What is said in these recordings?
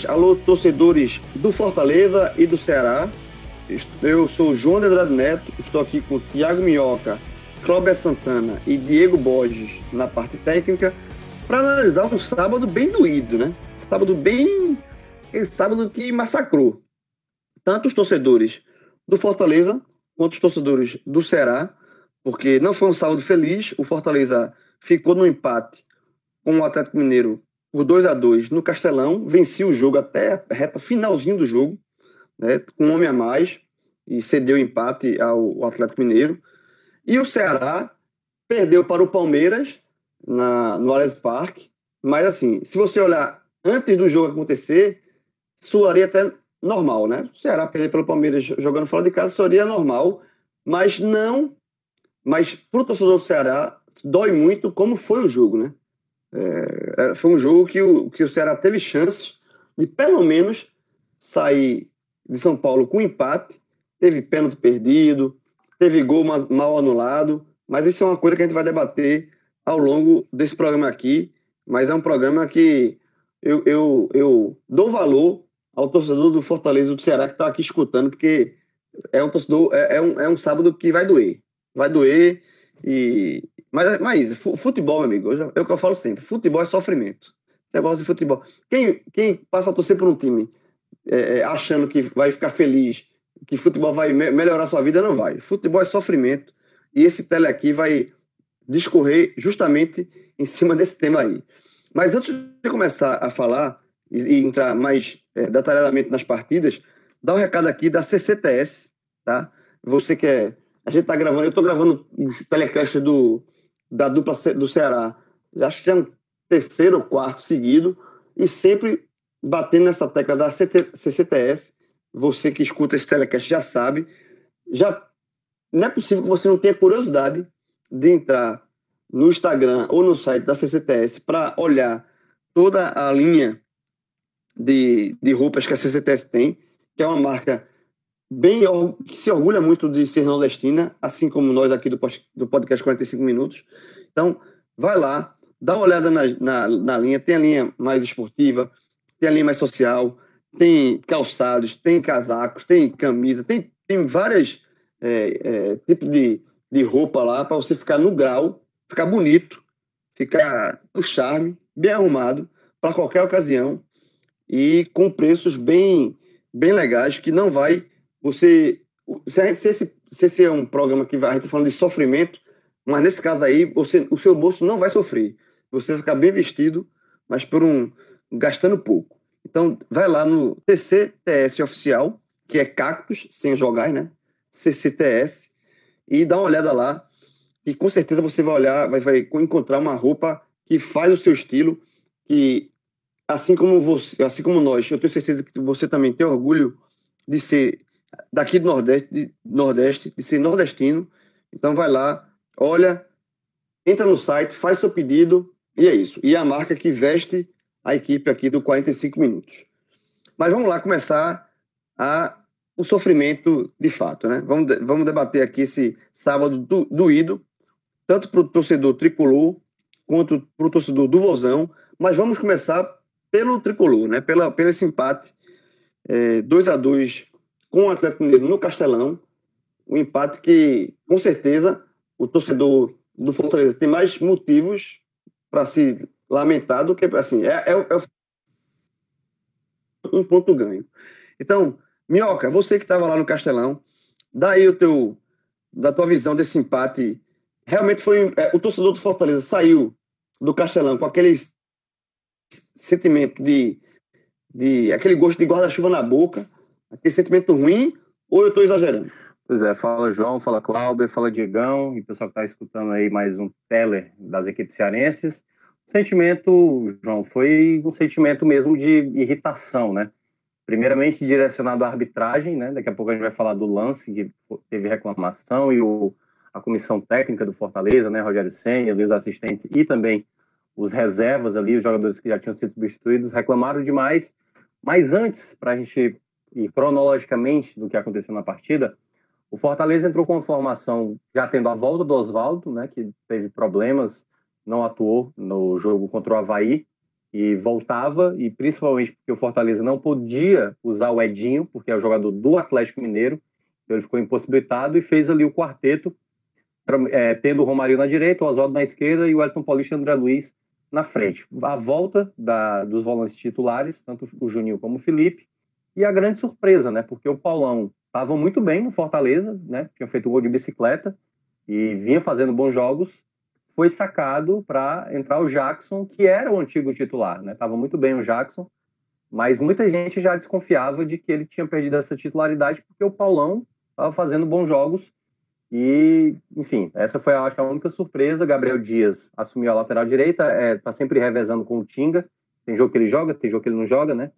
Amigas, alô, torcedores do Fortaleza e do Ceará. Eu sou João de Andrade Neto, estou aqui com o Thiago Minhoca, Cláudio Santana e Diego Borges na parte técnica para analisar um sábado bem doído, né? Sábado bem. sábado que massacrou tanto os torcedores do Fortaleza quanto os torcedores do Ceará, porque não foi um sábado feliz. O Fortaleza ficou no empate com o Atlético Mineiro por 2 a 2 no Castelão, venceu o jogo até a reta finalzinho do jogo, né, com um homem a mais, e cedeu o empate ao, Atlético Mineiro. E o Ceará perdeu para o Palmeiras na, no Allianz Parque, mas assim, se você olhar antes do jogo acontecer, soaria até normal, né? O Ceará perder pelo Palmeiras jogando fora de casa soaria normal, mas não. Mas para o torcedor do Ceará, dói muito como foi o jogo, né? É, foi um jogo que o, que o Ceará teve chances de pelo menos sair de São Paulo com empate. Teve pênalti perdido, teve gol mal anulado, mas isso é uma coisa que a gente vai debater ao longo desse programa aqui. Mas é um programa que eu, eu, eu dou valor ao torcedor do Fortaleza do Ceará que está aqui escutando, porque é um torcedor, é, é, um, é um sábado que vai doer. Vai doer e, mas, mas futebol, amigo, é o que eu falo sempre: futebol é sofrimento. Você gosta de futebol. Quem, quem passa a torcer por um time é, é, achando que vai ficar feliz, que futebol vai me melhorar sua vida, não vai. Futebol é sofrimento. E esse tele aqui vai discorrer justamente em cima desse tema aí. Mas antes de começar a falar e, e entrar mais é, detalhadamente nas partidas, dá um recado aqui da CCTS, tá? Você que é. A gente tá gravando, eu tô gravando os telecasts do, da dupla do Ceará. Acho que é um terceiro ou quarto seguido, e sempre batendo nessa tecla da CCTS. Você que escuta esse telecast já sabe. Já não é possível que você não tenha curiosidade de entrar no Instagram ou no site da CCTS para olhar toda a linha de, de roupas que a CCTS tem, que é uma marca bem que se orgulha muito de ser nordestina, assim como nós aqui do, do podcast 45 minutos. Então, vai lá, dá uma olhada na, na, na, linha. Tem a linha mais esportiva, tem a linha mais social, tem calçados, tem casacos, tem camisa, tem, tem vários é, é, tipos de, de roupa lá para você ficar no grau, ficar bonito, ficar no charme, bem arrumado para qualquer ocasião e com preços bem, bem legais que não vai você. Se, se, esse, se esse é um programa que vai, a gente tá falando de sofrimento, mas nesse caso aí, você, o seu bolso não vai sofrer. Você vai ficar bem vestido, mas por um gastando pouco. Então, vai lá no TCTS oficial, que é Cactus, sem jogar, né? CCTS, e dá uma olhada lá. E com certeza você vai olhar, vai, vai encontrar uma roupa que faz o seu estilo, que assim como você, assim como nós, eu tenho certeza que você também tem orgulho de ser daqui do Nordeste, de, Nordeste, de ser nordestino. Então vai lá, olha, entra no site, faz seu pedido e é isso. E é a marca que veste a equipe aqui do 45 minutos. Mas vamos lá começar a, o sofrimento de fato, né? Vamos, vamos debater aqui esse sábado do, doído, tanto para o torcedor tricolor quanto para o torcedor do Vozão. Mas vamos começar pelo tricolor, né? Pela, pelo esse empate é, 2 a 2 com o Atlético Mineiro no Castelão, um empate que, com certeza, o torcedor do Fortaleza tem mais motivos para se lamentar do que, assim, é, é, é um ponto ganho. Então, Minhoca, você que estava lá no Castelão, daí o teu, da tua visão desse empate, realmente foi, é, o torcedor do Fortaleza saiu do Castelão com aquele sentimento de, de aquele gosto de guarda-chuva na boca, aquele sentimento ruim, ou eu estou exagerando? Pois é, fala João, fala Cláudio, fala Diegão, e o pessoal que está escutando aí mais um teller das equipes cearenses. O sentimento, João, foi um sentimento mesmo de irritação, né? Primeiramente direcionado à arbitragem, né? Daqui a pouco a gente vai falar do lance que teve reclamação e o, a comissão técnica do Fortaleza, né? Rogério Senna, os assistentes e também os reservas ali, os jogadores que já tinham sido substituídos, reclamaram demais. Mas antes, para a gente e cronologicamente do que aconteceu na partida, o Fortaleza entrou com formação já tendo a volta do Oswaldo, né, que teve problemas, não atuou no jogo contra o Havaí, e voltava, e principalmente porque o Fortaleza não podia usar o Edinho, porque é o jogador do Atlético Mineiro, então ele ficou impossibilitado e fez ali o quarteto, é, tendo o Romário na direita, o Oswaldo na esquerda e o Elton Paulista e o André Luiz na frente. A volta da, dos volantes titulares, tanto o Juninho como o Felipe, e a grande surpresa, né? Porque o Paulão estava muito bem no Fortaleza, né? Tinha feito gol de bicicleta e vinha fazendo bons jogos. Foi sacado para entrar o Jackson, que era o antigo titular, né? Tava muito bem o Jackson, mas muita gente já desconfiava de que ele tinha perdido essa titularidade porque o Paulão estava fazendo bons jogos e, enfim, essa foi, acho, a única surpresa. Gabriel Dias assumiu a lateral direita, é, tá sempre revezando com o Tinga. Tem jogo que ele joga, tem jogo que ele não joga, né?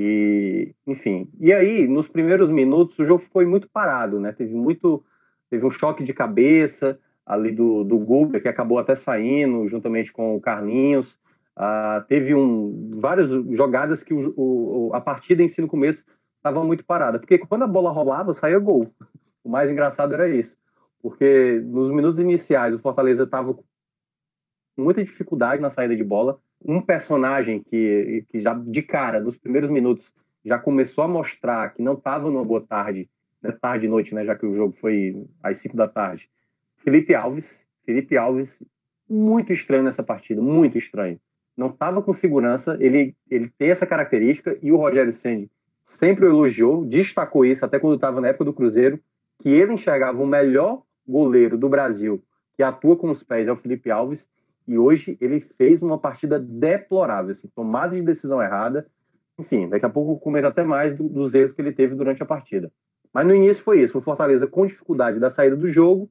E, enfim. E aí, nos primeiros minutos, o jogo foi muito parado, né? Teve muito. Teve um choque de cabeça ali do, do Guga, que acabou até saindo, juntamente com o Carlinhos. Uh, teve um, várias jogadas que o, o, a partida em si no começo estava muito parada, porque quando a bola rolava, saía gol. O mais engraçado era isso porque nos minutos iniciais o Fortaleza estava com muita dificuldade na saída de bola. Um personagem que, que já de cara, nos primeiros minutos, já começou a mostrar que não estava numa boa tarde, né, tarde e noite, né, já que o jogo foi às 5 da tarde. Felipe Alves, Felipe Alves, muito estranho nessa partida, muito estranho. Não estava com segurança, ele, ele tem essa característica e o Rogério Senni sempre o elogiou, destacou isso até quando estava na época do Cruzeiro, que ele enxergava o melhor goleiro do Brasil que atua com os pés é o Felipe Alves, e hoje ele fez uma partida deplorável, assim, tomada de decisão errada. Enfim, daqui a pouco eu comento até mais do, dos erros que ele teve durante a partida. Mas no início foi isso, o Fortaleza com dificuldade da saída do jogo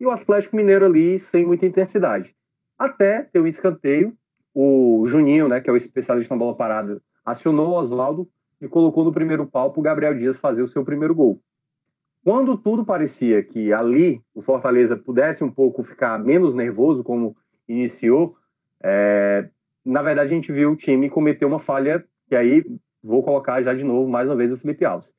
e o Atlético Mineiro ali sem muita intensidade. Até ter o um escanteio, o Juninho, né, que é o especialista na bola parada, acionou o Oswaldo e colocou no primeiro pau para o Gabriel Dias fazer o seu primeiro gol. Quando tudo parecia que ali o Fortaleza pudesse um pouco ficar menos nervoso, como iniciou, é, na verdade a gente viu o time cometer uma falha, que aí vou colocar já de novo, mais uma vez, o Felipe Alves.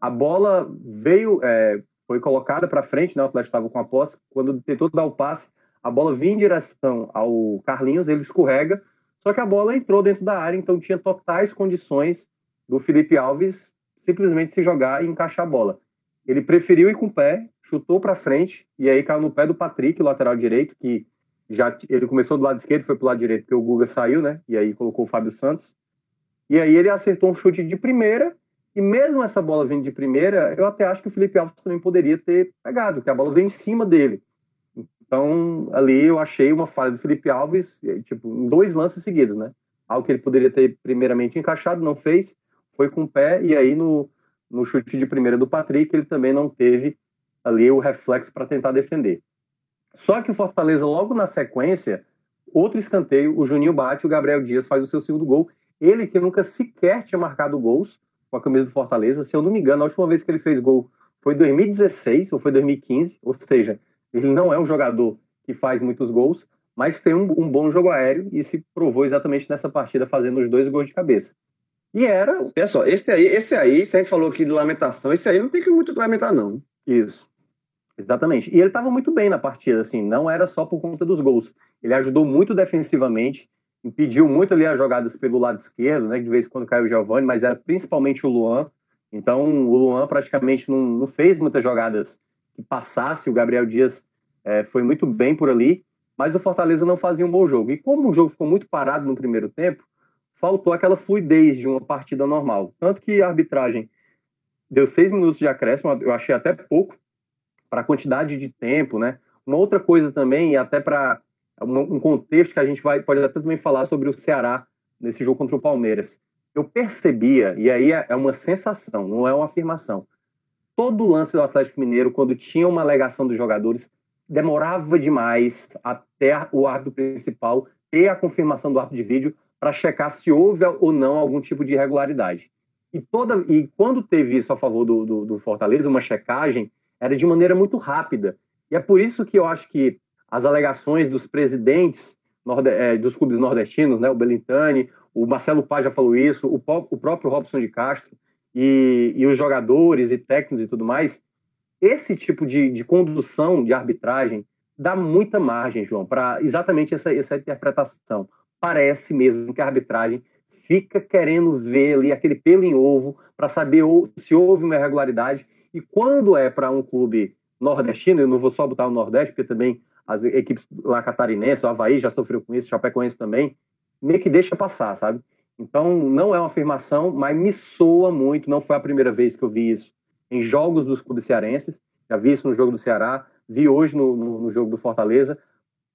A bola veio, é, foi colocada para frente, né, o Atlético estava com a posse, quando tentou dar o passe, a bola vinha em direção ao Carlinhos, ele escorrega, só que a bola entrou dentro da área, então tinha totais condições do Felipe Alves simplesmente se jogar e encaixar a bola. Ele preferiu ir com o pé, chutou para frente e aí caiu no pé do Patrick, lateral direito, que já ele começou do lado esquerdo, foi pro lado direito, porque o Guga saiu, né? E aí colocou o Fábio Santos. E aí ele acertou um chute de primeira, e mesmo essa bola vindo de primeira, eu até acho que o Felipe Alves também poderia ter pegado, que a bola veio em cima dele. Então, ali eu achei uma falha do Felipe Alves, tipo, em dois lances seguidos, né? Algo que ele poderia ter primeiramente encaixado, não fez, foi com o pé, e aí no, no chute de primeira do Patrick, ele também não teve ali o reflexo para tentar defender. Só que o Fortaleza, logo na sequência, outro escanteio, o Juninho bate, o Gabriel Dias faz o seu segundo gol. Ele que nunca sequer tinha marcado gols com a camisa do Fortaleza, se eu não me engano, a última vez que ele fez gol foi 2016 ou foi 2015, ou seja, ele não é um jogador que faz muitos gols, mas tem um, um bom jogo aéreo e se provou exatamente nessa partida fazendo os dois gols de cabeça. E era. Pessoal, esse aí, esse aí, gente falou aqui de lamentação, esse aí não tem que muito lamentar, não. Isso. Exatamente. E ele estava muito bem na partida, assim, não era só por conta dos gols. Ele ajudou muito defensivamente, impediu muito ali as jogadas pelo lado esquerdo, né? De vez em quando caiu o Giovanni, mas era principalmente o Luan. Então, o Luan praticamente não, não fez muitas jogadas que passasse. O Gabriel Dias é, foi muito bem por ali, mas o Fortaleza não fazia um bom jogo. E como o jogo ficou muito parado no primeiro tempo, faltou aquela fluidez de uma partida normal. Tanto que a arbitragem deu seis minutos de acréscimo, eu achei até pouco para a quantidade de tempo, né? Uma outra coisa também, e até para um contexto que a gente vai pode até também falar sobre o Ceará nesse jogo contra o Palmeiras. Eu percebia, e aí é, é uma sensação, não é uma afirmação. Todo lance do Atlético Mineiro, quando tinha uma alegação dos jogadores, demorava demais até o árbitro principal ter a confirmação do árbitro de vídeo para checar se houve ou não algum tipo de irregularidade. E, toda, e quando teve isso a favor do, do, do Fortaleza, uma checagem, era de maneira muito rápida. E é por isso que eu acho que as alegações dos presidentes é, dos clubes nordestinos, né, o Belintani, o Marcelo Paz já falou isso, o, o próprio Robson de Castro, e, e, os jogadores e técnicos e tudo mais, esse tipo de, de condução de arbitragem dá muita margem, João, para exatamente essa, essa interpretação parece mesmo que a arbitragem fica querendo ver ali aquele pelo em ovo para saber se houve uma irregularidade. E quando é para um clube nordestino, eu não vou só botar o Nordeste, porque também as equipes lá catarinenses, o Havaí já sofreu com isso, o Chapecoense também, meio que deixa passar, sabe? Então, não é uma afirmação, mas me soa muito. Não foi a primeira vez que eu vi isso em jogos dos clubes cearenses. Já vi isso no jogo do Ceará, vi hoje no, no, no jogo do Fortaleza.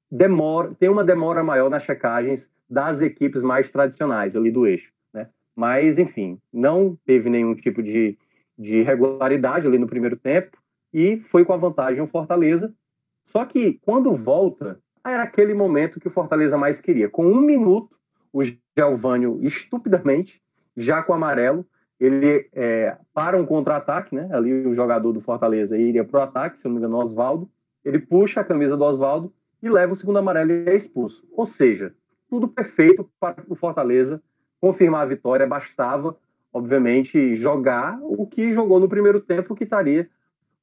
Demora, tem uma demora maior nas checagens das equipes mais tradicionais ali do eixo. Né? Mas, enfim, não teve nenhum tipo de, de irregularidade ali no primeiro tempo e foi com a vantagem o Fortaleza. Só que quando volta, era aquele momento que o Fortaleza mais queria. Com um minuto, o Gelvânio, estupidamente, já com amarelo, ele é, para um contra-ataque, né? Ali o jogador do Fortaleza iria para o ataque, se não me engano, o Oswaldo. Ele puxa a camisa do Oswaldo e leva o segundo amarelo e é expulso. Ou seja, tudo perfeito para o Fortaleza confirmar a vitória. Bastava, obviamente, jogar o que jogou no primeiro tempo, que estaria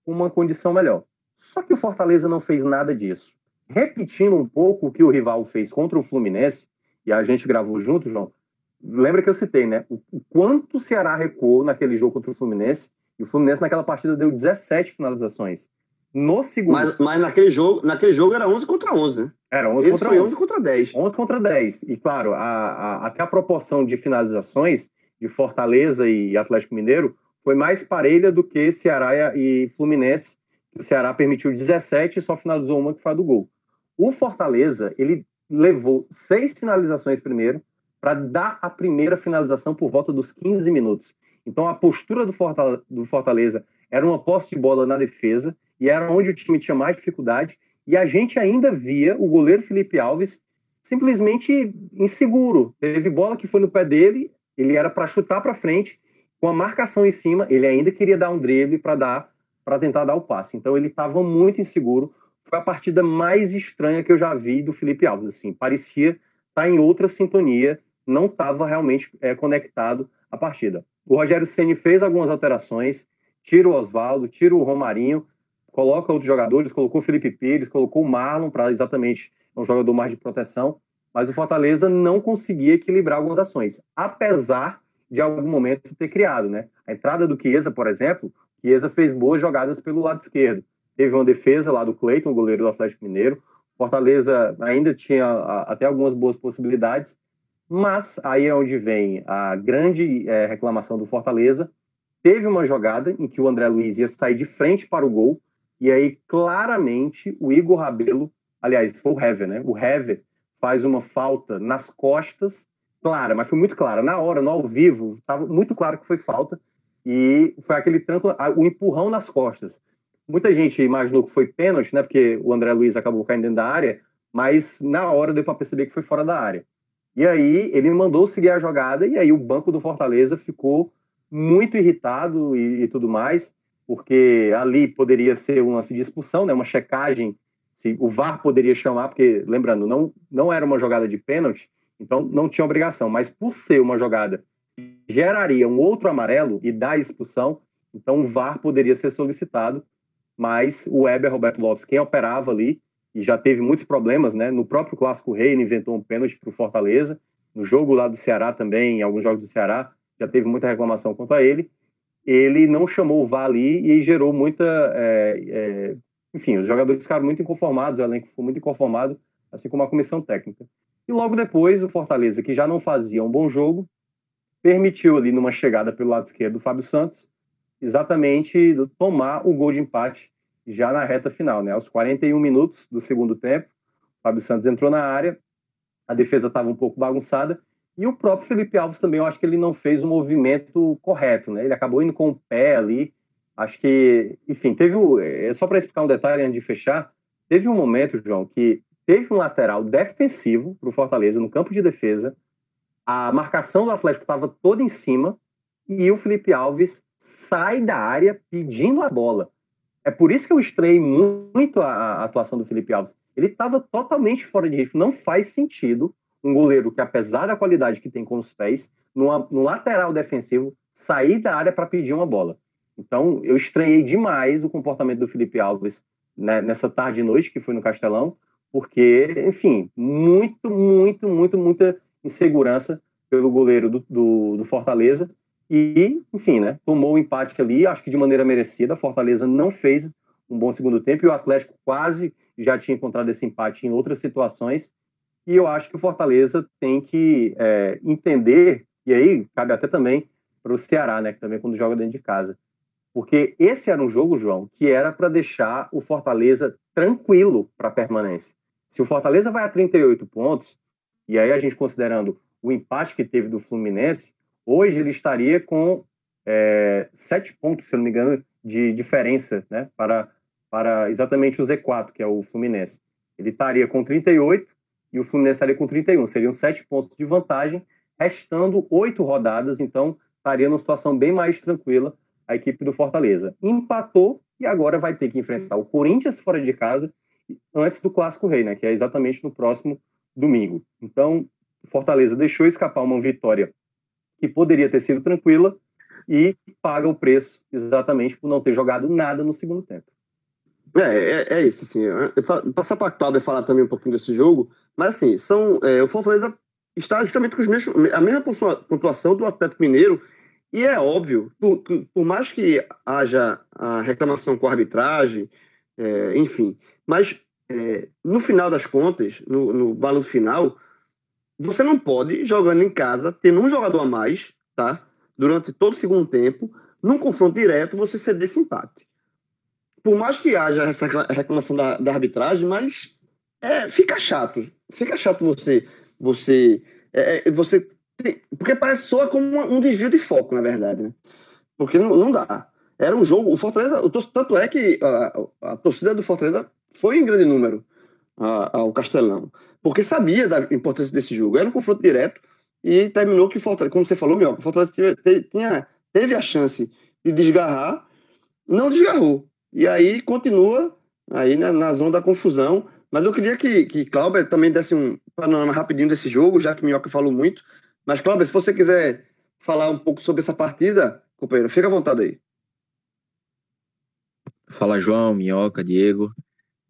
com uma condição melhor. Só que o Fortaleza não fez nada disso. Repetindo um pouco o que o rival fez contra o Fluminense, e a gente gravou junto, João, lembra que eu citei, né? O, quanto o Ceará recuou naquele jogo contra o Fluminense, e o Fluminense naquela partida deu 17 finalizações. No segundo. Mas, mas, naquele, jogo, naquele jogo era 11 contra 11, né? Era 11 Esse contra foi 11. 11 contra 10. 11 contra 10. E claro, a, a, até a proporção de finalizações de Fortaleza e Atlético Mineiro foi mais parelha do que Ceará e Fluminense. O Ceará permitiu 17 e só finalizou uma que foi a do gol. O Fortaleza, ele levou seis finalizações primeiro, para dar a primeira finalização por volta dos 15 minutos. Então a postura do Fortaleza era uma posse de bola na defesa e era onde o time tinha mais dificuldade e a gente ainda via o goleiro Felipe Alves simplesmente inseguro. Teve bola que foi no pé dele, ele era para chutar para frente, com a marcação em cima, ele ainda queria dar um drible para dar para tentar dar o passe. Então ele estava muito inseguro. Foi a partida mais estranha que eu já vi do Felipe Alves, assim, parecia estar tá em outra sintonia não estava realmente é, conectado à partida. O Rogério Ceni fez algumas alterações, tira o Oswaldo, tira o Romarinho, coloca outros jogadores, colocou o Felipe Pires, colocou o Marlon para exatamente um jogador mais de proteção, mas o Fortaleza não conseguia equilibrar algumas ações, apesar de algum momento ter criado, né? A entrada do Chiesa, por exemplo, Chiesa fez boas jogadas pelo lado esquerdo. Teve uma defesa lá do Cleiton, goleiro do Atlético Mineiro. Fortaleza ainda tinha até algumas boas possibilidades, mas aí é onde vem a grande é, reclamação do Fortaleza. Teve uma jogada em que o André Luiz ia sair de frente para o gol, e aí claramente o Igor Rabelo, aliás, foi o Hever, né? O Hever faz uma falta nas costas, clara, mas foi muito clara. Na hora, no ao vivo, estava muito claro que foi falta, e foi aquele tanto, o empurrão nas costas. Muita gente imaginou que foi pênalti, né? Porque o André Luiz acabou caindo dentro da área, mas na hora deu para perceber que foi fora da área. E aí ele mandou seguir a jogada e aí o banco do Fortaleza ficou muito irritado e, e tudo mais, porque ali poderia ser uma de expulsão, né, uma checagem, se o VAR poderia chamar, porque lembrando, não não era uma jogada de pênalti, então não tinha obrigação, mas por ser uma jogada que geraria um outro amarelo e dar expulsão, então o VAR poderia ser solicitado, mas o Weber Roberto Lopes, quem operava ali, e já teve muitos problemas, né? No próprio Clássico Rei, ele inventou um pênalti para o Fortaleza. No jogo lá do Ceará também, em alguns jogos do Ceará, já teve muita reclamação contra ele. Ele não chamou o VAR ali e gerou muita. É, é, enfim, os jogadores ficaram muito inconformados, o elenco ficou muito inconformado, assim como a comissão técnica. E logo depois, o Fortaleza, que já não fazia um bom jogo, permitiu ali numa chegada pelo lado esquerdo do Fábio Santos, exatamente tomar o gol de empate já na reta final, né? Aos 41 minutos do segundo tempo, o Fábio Santos entrou na área, a defesa estava um pouco bagunçada e o próprio Felipe Alves também, eu acho que ele não fez o movimento correto, né? Ele acabou indo com o pé ali. Acho que, enfim, teve o, é, só para explicar um detalhe antes de fechar, teve um momento, João, que teve um lateral defensivo para o Fortaleza no campo de defesa. A marcação do Atlético estava toda em cima e o Felipe Alves sai da área pedindo a bola. É por isso que eu estranhei muito a, a atuação do Felipe Alves. Ele estava totalmente fora de ritmo. Não faz sentido um goleiro que, apesar da qualidade que tem com os pés, no lateral defensivo, sair da área para pedir uma bola. Então, eu estranhei demais o comportamento do Felipe Alves né, nessa tarde e noite que foi no Castelão, porque, enfim, muito, muito, muito, muita insegurança pelo goleiro do, do, do Fortaleza e, enfim, né, tomou o empate ali, acho que de maneira merecida. A Fortaleza não fez um bom segundo tempo e o Atlético quase já tinha encontrado esse empate em outras situações. E eu acho que o Fortaleza tem que é, entender, e aí cabe até também para o Ceará, né, que também quando joga dentro de casa. Porque esse era um jogo, João, que era para deixar o Fortaleza tranquilo para a permanência. Se o Fortaleza vai a 38 pontos, e aí a gente considerando o empate que teve do Fluminense, hoje ele estaria com é, sete pontos, se não me engano, de diferença né, para, para exatamente o Z4, que é o Fluminense. Ele estaria com 38 e o Fluminense estaria com 31. Seriam sete pontos de vantagem, restando oito rodadas, então estaria numa situação bem mais tranquila a equipe do Fortaleza. Empatou e agora vai ter que enfrentar o Corinthians fora de casa antes do Clássico Rei, né, que é exatamente no próximo domingo. Então, Fortaleza deixou escapar uma vitória que poderia ter sido tranquila e paga o preço exatamente por não ter jogado nada no segundo tempo. É, é, é isso, assim. Passar para a Cláudia falar também um pouquinho desse jogo, mas assim, são, é, o Fortaleza está justamente com os mesmos, a mesma pontuação do Atlético Mineiro, e é óbvio, por, por mais que haja a reclamação com a arbitragem, é, enfim, mas é, no final das contas, no, no balanço final, você não pode, jogando em casa, tendo um jogador a mais, tá? Durante todo o segundo tempo, num confronto direto, você ceder esse empate. Por mais que haja essa reclamação da, da arbitragem, mas é, fica chato. Fica chato você. Você. É, é você porque parece soa como um desvio de foco, na verdade, né? Porque não, não dá. Era um jogo. O Fortaleza. Tanto é que a, a torcida do Fortaleza foi em grande número ao Castelão porque sabia da importância desse jogo. Era um confronto direto e terminou que, Fortaleza, como você falou, meu, Fortaleza tinha, teve a chance de desgarrar, não desgarrou. E aí continua aí na, na zona da confusão. Mas eu queria que, que Cláudio também desse um panorama rapidinho desse jogo, já que o Minhoca falou muito. Mas, Cláudio, se você quiser falar um pouco sobre essa partida, companheiro, fica à vontade aí. Fala, João, Minhoca, Diego.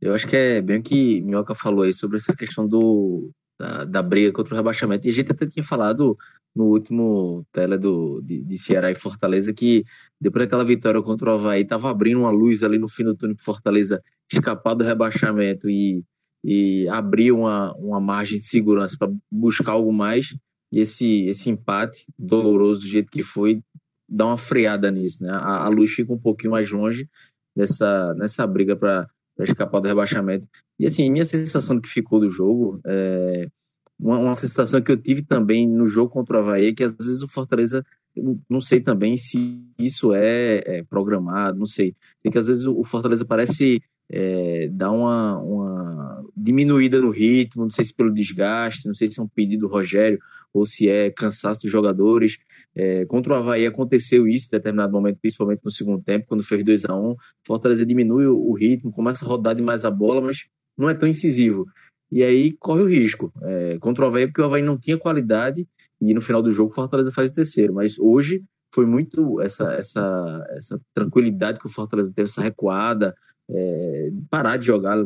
Eu acho que é bem o que Minhoca falou aí sobre essa questão do, da, da, briga contra o rebaixamento. E a gente até tinha falado no último tela do, de, de Ceará e Fortaleza que depois daquela vitória contra o Havaí, estava abrindo uma luz ali no fim do túnel para Fortaleza escapar do rebaixamento e, e abrir uma, uma margem de segurança para buscar algo mais. E esse, esse empate doloroso do jeito que foi, dá uma freada nisso. Né? A, a luz fica um pouquinho mais longe nessa, nessa briga para escapar do rebaixamento. E assim, minha sensação que ficou do jogo, é uma, uma, sensação que eu tive também no jogo contra o Havaí, é que às vezes o Fortaleza, não sei também se isso é, é programado, não sei. Sei que às vezes o Fortaleza parece é, dar uma, uma diminuída no ritmo, não sei se pelo desgaste, não sei se é um pedido do Rogério ou se é cansaço dos jogadores. É, contra o Havaí aconteceu isso em determinado momento, principalmente no segundo tempo, quando fez 2 a 1 um, Fortaleza diminui o, ritmo, começa a rodar demais a bola, mas não é tão incisivo. E aí corre o risco. É, contra o Havaí, porque o Havaí não tinha qualidade, e no final do jogo Fortaleza faz o terceiro. Mas hoje foi muito essa, essa, essa tranquilidade que o Fortaleza teve, essa recuada, é, parar de jogar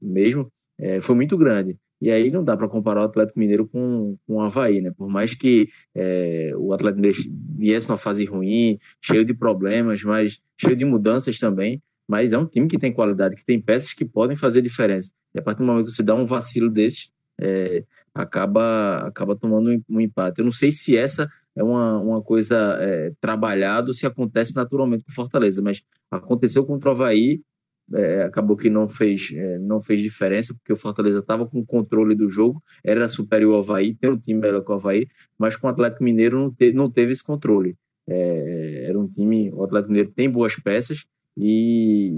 mesmo, é, foi muito grande. E aí não dá para comparar o Atlético Mineiro com, com o Havaí, né? Por mais que é, o Atlético Mineiro viesse numa fase ruim, cheio de problemas, mas cheio de mudanças também. Mas é um time que tem qualidade, que tem peças que podem fazer diferença. E a partir do momento que você dá um vacilo desses, é, acaba, acaba tomando um, empate. Eu não sei se essa é uma, uma coisa é, trabalhada ou se acontece naturalmente com Fortaleza, mas aconteceu contra o Havaí é, acabou que não fez, é, não fez diferença, porque o Fortaleza estava com o controle do jogo, era superior ao Havaí, tem um time melhor que o Havaí, mas com o Atlético Mineiro não, te, não teve esse controle. É, era um time, o Atlético Mineiro tem boas peças, e,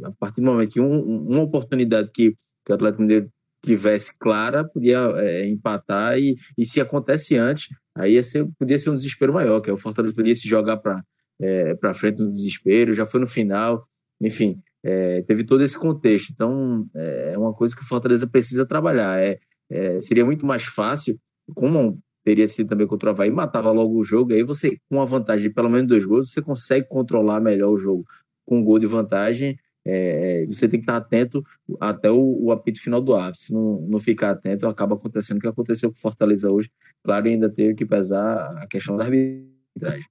e a partir do momento que um, uma oportunidade que, que o Atlético Mineiro tivesse clara, podia é, empatar, e, e se acontece antes, aí ser, podia ser um desespero maior, que o Fortaleza podia se jogar para é, frente no desespero, já foi no final, enfim, é, teve todo esse contexto. Então, é, é uma coisa que o Fortaleza precisa trabalhar. É, é, seria muito mais fácil, como teria sido também contra o Havaí, matava logo o jogo, aí você, com a vantagem de pelo menos dois gols, você consegue controlar melhor o jogo com um gol de vantagem é, é, você tem que estar atento até o, o apito final do. Se não, não ficar atento, acaba acontecendo o que aconteceu com o Fortaleza hoje. Claro, ainda teve que pesar a questão da arbitragem.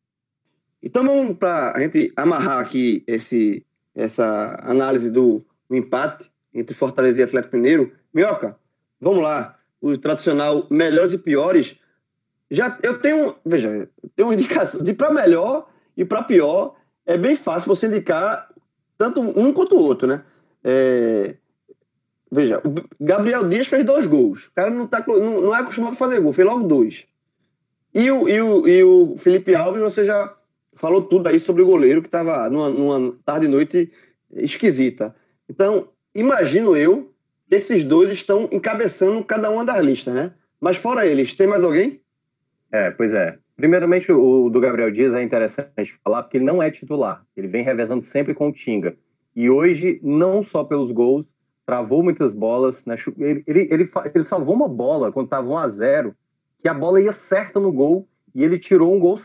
Então vamos para a gente amarrar aqui esse, essa análise do, empate entre Fortaleza e Atlético Mineiro. Minhoca, vamos lá. O tradicional melhores e piores. Já eu tenho, veja, tenho uma indicação de para melhor e para pior. É bem fácil você indicar tanto um quanto o outro, né? É, veja, o Gabriel Dias fez dois gols. O cara não, tá, não, não é acostumado a fazer gol, fez logo dois. E o, e o, e o Felipe Alves, você já falou tudo aí sobre o goleiro que estava numa, numa tarde e noite esquisita. Então, imagino eu que esses dois estão encabeçando cada uma das listas, né? Mas fora eles, tem mais alguém? É, pois é. Primeiramente, o do Gabriel Dias é interessante falar porque ele não é titular. Ele vem revezando sempre com o Tinga. E hoje, não só pelos gols, travou muitas bolas. Né? Ele, ele, ele, ele salvou uma bola quando estava 1 a 0 que a bola ia certa no gol e ele tirou um gol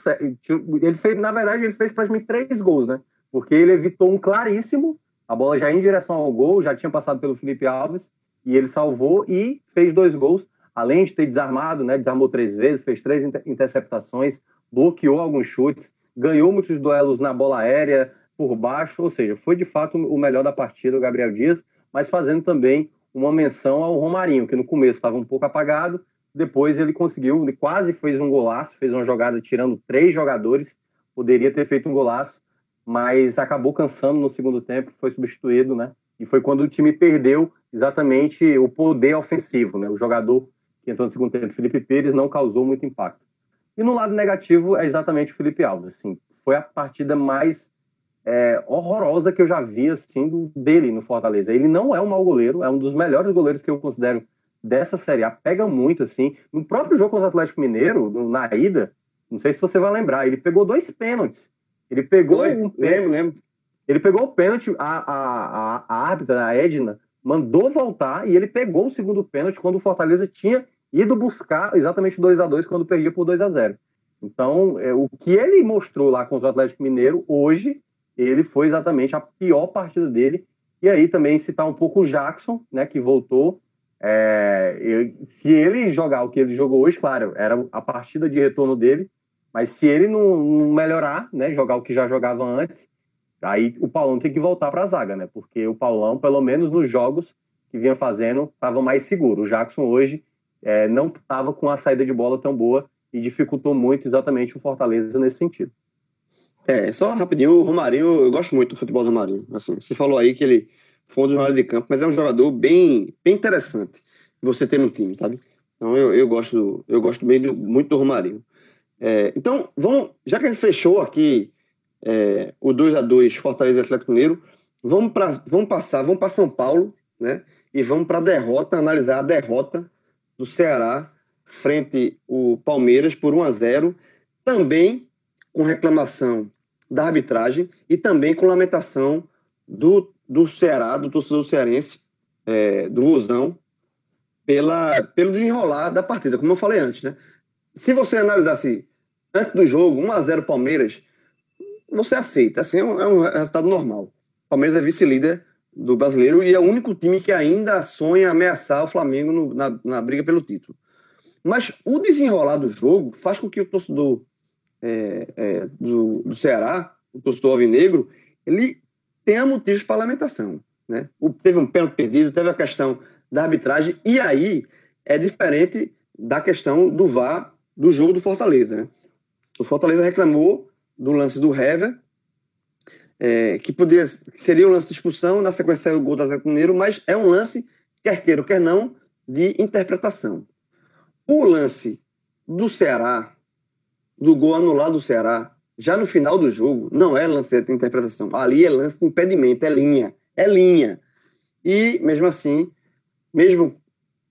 Ele fez, na verdade, ele fez praticamente três gols, né? Porque ele evitou um claríssimo, a bola já em direção ao gol, já tinha passado pelo Felipe Alves, e ele salvou e fez dois gols, além de ter desarmado, né? Desarmou três vezes, fez três interceptações, bloqueou alguns chutes, ganhou muitos duelos na bola aérea, por baixo, ou seja, foi de fato o melhor da partida o Gabriel Dias, mas fazendo também uma menção ao Romarinho, que no começo estava um pouco apagado, depois ele conseguiu, ele quase fez um golaço, fez uma jogada tirando três jogadores, poderia ter feito um golaço, mas acabou cansando no segundo tempo, foi substituído, né? E foi quando o time perdeu exatamente o poder ofensivo, né? O jogador que entrou no segundo tempo, Felipe Pires, não causou muito impacto. E no lado negativo é exatamente o Felipe Alves, assim, foi a partida mais é, horrorosa que eu já vi, assim, do, dele no Fortaleza. Ele não é um mau goleiro, é um dos melhores goleiros que eu considero dessa Série A pega muito, assim. No próprio jogo contra o Atlético Mineiro, na ida, não sei se você vai lembrar, ele pegou dois pênaltis. Ele pegou Oi, um lembro, lembro. Ele pegou o pênalti, a, a, a, a árbitra, a Edna, mandou voltar e ele pegou o segundo pênalti quando o Fortaleza tinha ido buscar exatamente 2 a 2 quando perdia por 2 a 0 Então, é, o que ele mostrou lá contra o Atlético Mineiro, hoje, ele foi exatamente a pior partida dele. E aí também citar um pouco o Jackson, né, que voltou, é, eu, se ele jogar o que ele jogou hoje, claro, era a partida de retorno dele, mas se ele não, não melhorar, né, jogar o que já jogava antes, aí o Paulão tem que voltar para a zaga, né? Porque o Paulão, pelo menos nos jogos que vinha fazendo, estava mais seguro. O Jackson hoje é, não estava com a saída de bola tão boa e dificultou muito exatamente o Fortaleza nesse sentido. É, só rapidinho, o Romarinho, eu gosto muito do futebol do Romarinho. Assim, você falou aí que ele foi um dos maiores de campo, mas é um jogador bem, bem interessante você ter no time, sabe? Então eu, eu gosto eu gosto bem do, muito do Romarinho. É, então, vamos, já que a gente fechou aqui é, o 2 a 2 Fortaleza e Atlético Mineiro, vamos, pra, vamos passar, vamos para São Paulo, né? E vamos para a derrota, analisar a derrota do Ceará frente ao Palmeiras por 1 a 0, também com reclamação da arbitragem e também com lamentação do do Ceará, do torcedor cearense, é, do Vozão, pela, pelo desenrolar da partida, como eu falei antes, né? Se você analisasse antes do jogo, 1x0 Palmeiras, você aceita, assim, é um, é um resultado normal. Palmeiras é vice-líder do brasileiro e é o único time que ainda sonha ameaçar o Flamengo no, na, na, briga pelo título. Mas o desenrolar do jogo faz com que o torcedor é, é, do, do Ceará, o torcedor alvinegro, ele tenha motivos para lamentação. Né? O, teve um pênalti perdido, teve a questão da arbitragem, e aí é diferente da questão do VAR do jogo do Fortaleza. Né? O Fortaleza reclamou do lance do Hever, é, que poderia, que seria um lance de expulsão, na sequência o gol do Atlético Mineiro, mas é um lance, quer queira ou quer não, de interpretação. O lance do Ceará, do gol anulado do Ceará, já no final do jogo, não é lance de interpretação. Ali é lance de impedimento, é linha. É linha. E, mesmo assim, mesmo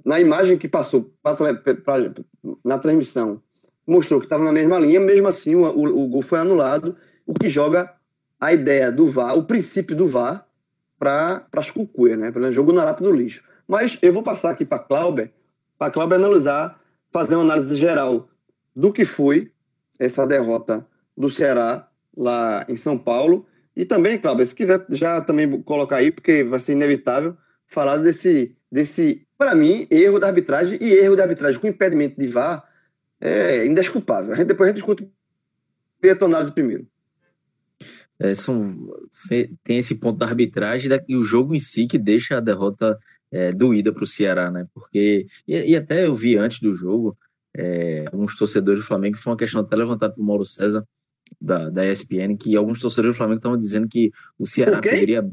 na imagem que passou pra, pra, na transmissão, mostrou que estava na mesma linha, mesmo assim o, o, o, gol foi anulado, o que joga a ideia do VAR, o princípio do VAR, para as cucuias, né? Para jogo na lata do lixo. Mas eu vou passar aqui para Clauber, para Clauber analisar, fazer uma análise geral do que foi essa derrota do Ceará lá em São Paulo E também, Cláudio, se quiser já também colocar aí, porque vai ser inevitável, falar desse, desse para mim, erro da arbitragem e erro da arbitragem com impedimento de VAR é indesculpável. A gente, depois a gente discute o primeiro. É, são, tem esse ponto da arbitragem e o jogo em si que deixa a derrota é, doída para o Ceará, né? Porque, e, e, até eu vi antes do jogo, é, alguns torcedores do Flamengo, foi uma questão até levantada por Mauro César, da, da ESPN, que alguns torcedores do Flamengo estavam dizendo que o Ceará poderia.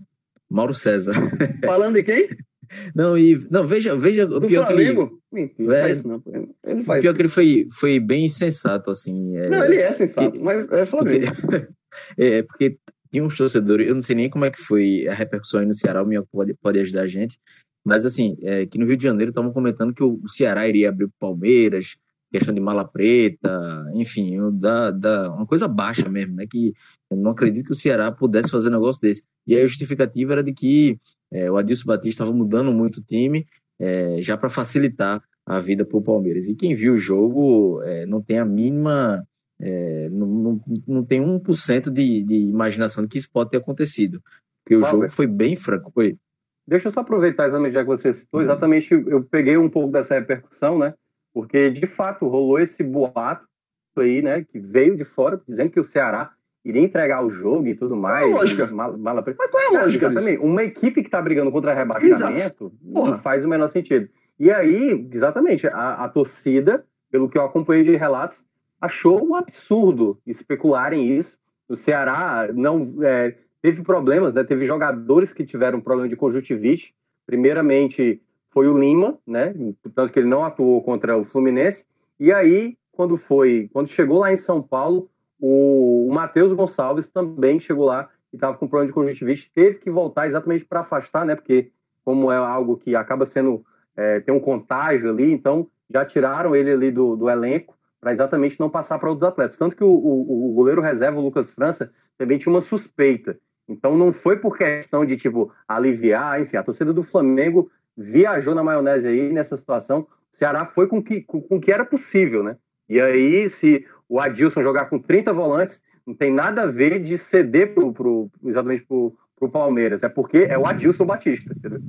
Mauro César. Falando de quem? Não, e. Não, veja, veja Do o pior Flamengo? que ele. Mentira, é, faz não, ele faz. O pior que ele foi, foi bem sensato, assim. É, não, ele é sensato, que, mas é Flamengo. Porque, é, porque tinha uns torcedores, eu não sei nem como é que foi a repercussão aí no Ceará, o Minhoca pode, pode ajudar a gente, mas assim, é, que no Rio de Janeiro estavam comentando que o, o Ceará iria abrir o Palmeiras, questão de mala preta, enfim, da, da, uma coisa baixa mesmo, né? Que eu não acredito que o Ceará pudesse fazer um negócio desse. E a justificativa era de que é, o Adilson Batista estava mudando muito o time é, já para facilitar a vida para o Palmeiras. E quem viu o jogo é, não tem a mínima. É, não, não, não tem 1% de, de imaginação de que isso pode ter acontecido. Porque o jogo foi bem franco. Foi. Deixa eu só aproveitar exatamente já que você citou, exatamente eu peguei um pouco dessa repercussão, né? Porque, de fato, rolou esse boato aí, né, que veio de fora, dizendo que o Ceará iria entregar o jogo e tudo mais. Qual é a lógica? Mala, mala... Mas qual é a lógica Exatamente. Uma equipe que está brigando contra rebaixamento não faz o menor sentido. E aí, exatamente, a, a, torcida, pelo que eu acompanhei de relatos, achou um absurdo especularem isso. O Ceará não é, teve problemas, né? Teve jogadores que tiveram problema de conjuntivite. Primeiramente, foi o Lima, né? Portanto que ele não atuou contra o Fluminense. E aí, quando foi, quando chegou lá em São Paulo, o, o Matheus Gonçalves também chegou lá e estava com problema de conjuntivite, teve que voltar exatamente para afastar, né? Porque como é algo que acaba sendo é, tem um contágio ali, então já tiraram ele ali do, do elenco para exatamente não passar para outros atletas. Tanto que o, o, o, goleiro reserva, o Lucas França, também tinha uma suspeita. Então não foi por questão de tipo aliviar, enfim, a torcida do Flamengo viajou na maionese aí nessa situação. O Ceará foi com que, com, com que era possível, né? E aí, se o Adilson jogar com 30 volantes, não tem nada a ver de ceder pro, pro, exatamente pro, pro Palmeiras. É porque é o Adilson Batista, entendeu?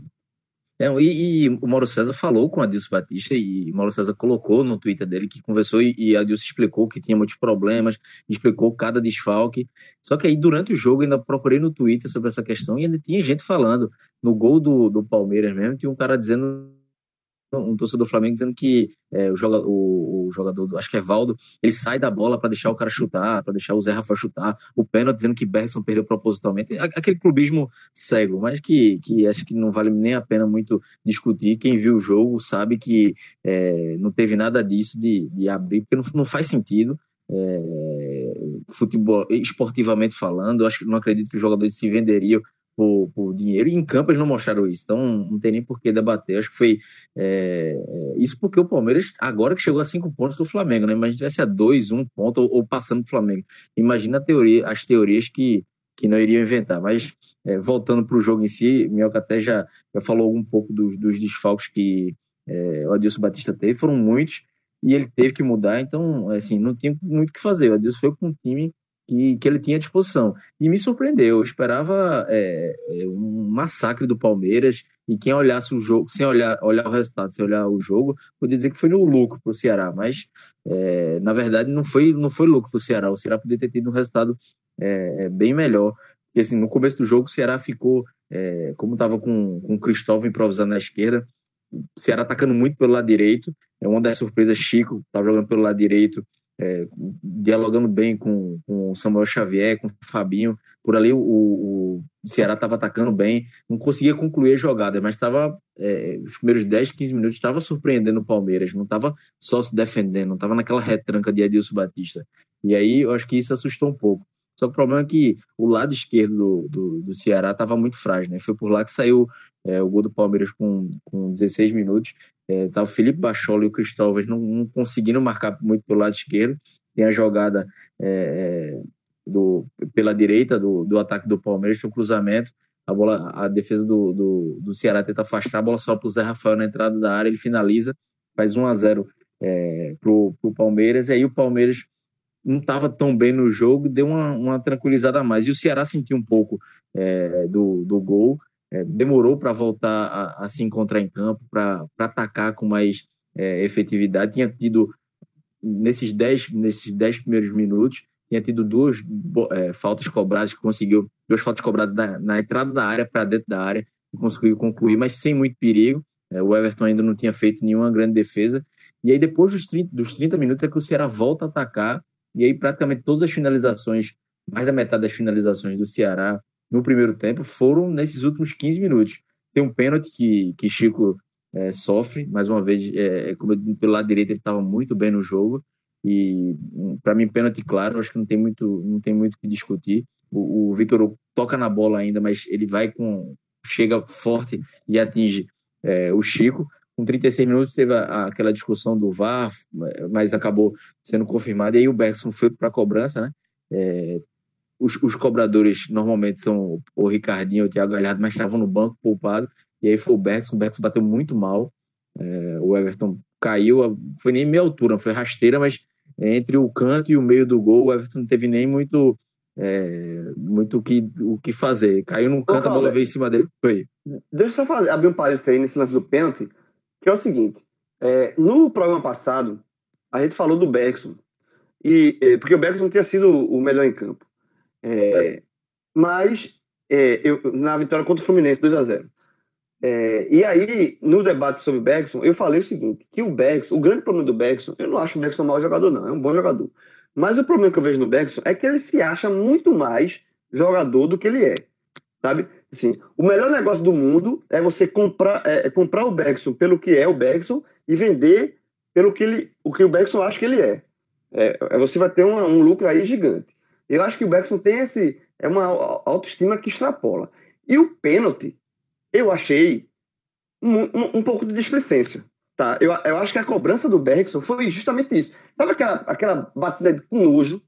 É, e, e, o Mauro César falou com Adilson Batista e Mauro César colocou no Twitter dele que conversou e, e Adilson explicou que tinha muitos problemas, explicou cada desfalque. Só que aí durante o jogo ainda procurei no Twitter sobre essa questão e ainda tinha gente falando. No gol do, do Palmeiras mesmo, tinha um cara dizendo um torcedor do Flamengo dizendo que é, o, jogador, o, o, jogador, acho que é Valdo, ele sai da bola para deixar o cara chutar, para deixar o Zé Rafael chutar. O pênalti dizendo que Bergson perdeu propositalmente. Aquele clubismo cego, mas que, que acho que não vale nem a pena muito discutir. Quem viu o jogo sabe que é, não teve nada disso de, de abrir, porque não, não faz sentido. É, futebol, esportivamente falando, acho que não acredito que os jogadores se venderiam por, por, dinheiro, e em campo eles não mostraram isso, então não tem nem por que debater. Acho que foi é, isso porque o Palmeiras, agora que chegou a cinco pontos do Flamengo, né? Imagina tivesse a dois, um ponto ou, ou passando do Flamengo. Imagina teoria, as teorias que, que não iriam inventar. Mas é, voltando para o jogo em si, Minhoca até já, já falou um pouco dos, dos desfalques que é, o Adilson Batista teve, foram muitos, e ele teve que mudar, então, assim, não tinha muito o que fazer. O Adilson foi com um time que, que ele tinha à disposição. E me surpreendeu, eu esperava é, é, um massacre do Palmeiras e quem olhasse o jogo, sem olhar, olhar o resultado, sem olhar o jogo, podia dizer que foi no lucro para o Ceará, mas é, na verdade não foi, não foi lucro para o Ceará. O Ceará poderia ter tido um resultado é, é, bem melhor. Porque assim, no começo do jogo o Ceará ficou, é, como estava com, com o Cristóvão improvisando na esquerda, o Ceará atacando muito pelo lado direito. É uma das surpresas, Chico estava jogando pelo lado direito é, dialogando bem com, com Samuel Xavier, com o Fabinho. Por ali o, o, o Ceará estava atacando bem, não conseguia concluir a jogada, mas estava, é, os primeiros 10, 15 minutos, estava surpreendendo o Palmeiras, não estava só se defendendo, não estava naquela retranca de Adilson Batista. E aí eu acho que isso assustou um pouco. Só que o problema é que o lado esquerdo do, do, do Ceará estava muito frágil, né? Foi por lá que saiu é, o gol do Palmeiras com, com 16 minutos. É, tá o Felipe Bachola e o Cristóvão não, não conseguindo marcar muito pelo lado esquerdo. Tem a jogada é, é, do, pela direita do, do ataque do Palmeiras, tem um cruzamento. A bola, a defesa do, do, do Ceará tenta afastar, a bola só para o Zé Rafael na entrada da área, ele finaliza, faz 1 a 0 é, pro, pro Palmeiras, e aí o Palmeiras não estava tão bem no jogo, deu uma, uma, tranquilizada a mais. E o Ceará sentiu um pouco é, do, do gol, é, demorou para voltar a, a, se encontrar em campo, para atacar com mais é, efetividade. Tinha tido, nesses dez, nesses dez primeiros minutos, tinha tido duas é, faltas cobradas, que conseguiu, duas faltas cobradas na, entrada da área para dentro da área, e conseguiu concluir, mas sem muito perigo. É, o Everton ainda não tinha feito nenhuma grande defesa. E aí, depois dos 30, dos 30 minutos, é que o Ceará volta a atacar. E aí, praticamente todas as finalizações, mais da metade das finalizações do Ceará no primeiro tempo, foram nesses últimos 15 minutos. Tem um pênalti que, que Chico é, sofre, mais uma vez, é, é como eu, pelo lado direito, ele estava muito bem no jogo. E, para mim, pênalti claro, acho que não tem muito não tem muito que discutir. O, o Vitor toca na bola ainda, mas ele vai com. chega forte e atinge é, o Chico. Com 36 minutos teve a, aquela discussão do VAR, mas acabou sendo confirmado. E aí o Bergson foi para a cobrança, né? É, os, os, cobradores normalmente são o Ricardinho ou o Thiago Galhardo, mas estavam no banco poupado. E aí foi o Bergson. O Bergson bateu muito mal. É, o Everton caiu, foi nem meia altura, foi rasteira, mas entre o canto e o meio do gol, o Everton não teve nem muito é, muito o que, o que fazer. Caiu num canto, a bola veio em cima dele foi. Deixa eu só fazer, abrir um parênteses aí nesse lance do pênalti, que é o seguinte: é, no programa passado, a gente falou do Bergson, e, é, porque o Bergson tinha sido o melhor em campo. É, mas é, eu, na vitória contra o Fluminense, 2 a 0 é, e aí, no debate sobre o Bergson, eu falei o seguinte: que o Bergson, o grande problema do Bergson, eu não acho o Bergson mau jogador, não, é um bom jogador. Mas o problema que eu vejo no Bergson é que ele se acha muito mais jogador do que ele é. Sabe? Assim, o melhor negócio do mundo é você comprar, é, é comprar o Bergson pelo que é o Bergson e vender pelo que, ele, o, que o Bergson acha que ele é. é, é você vai ter uma, um lucro aí gigante. Eu acho que o Bergson tem esse, é uma autoestima que extrapola. E o pênalti, eu achei um, um, um pouco de displicência. Tá? Eu, eu acho que a cobrança do Bergson foi justamente isso. Sabe aquela, aquela batida com nojo?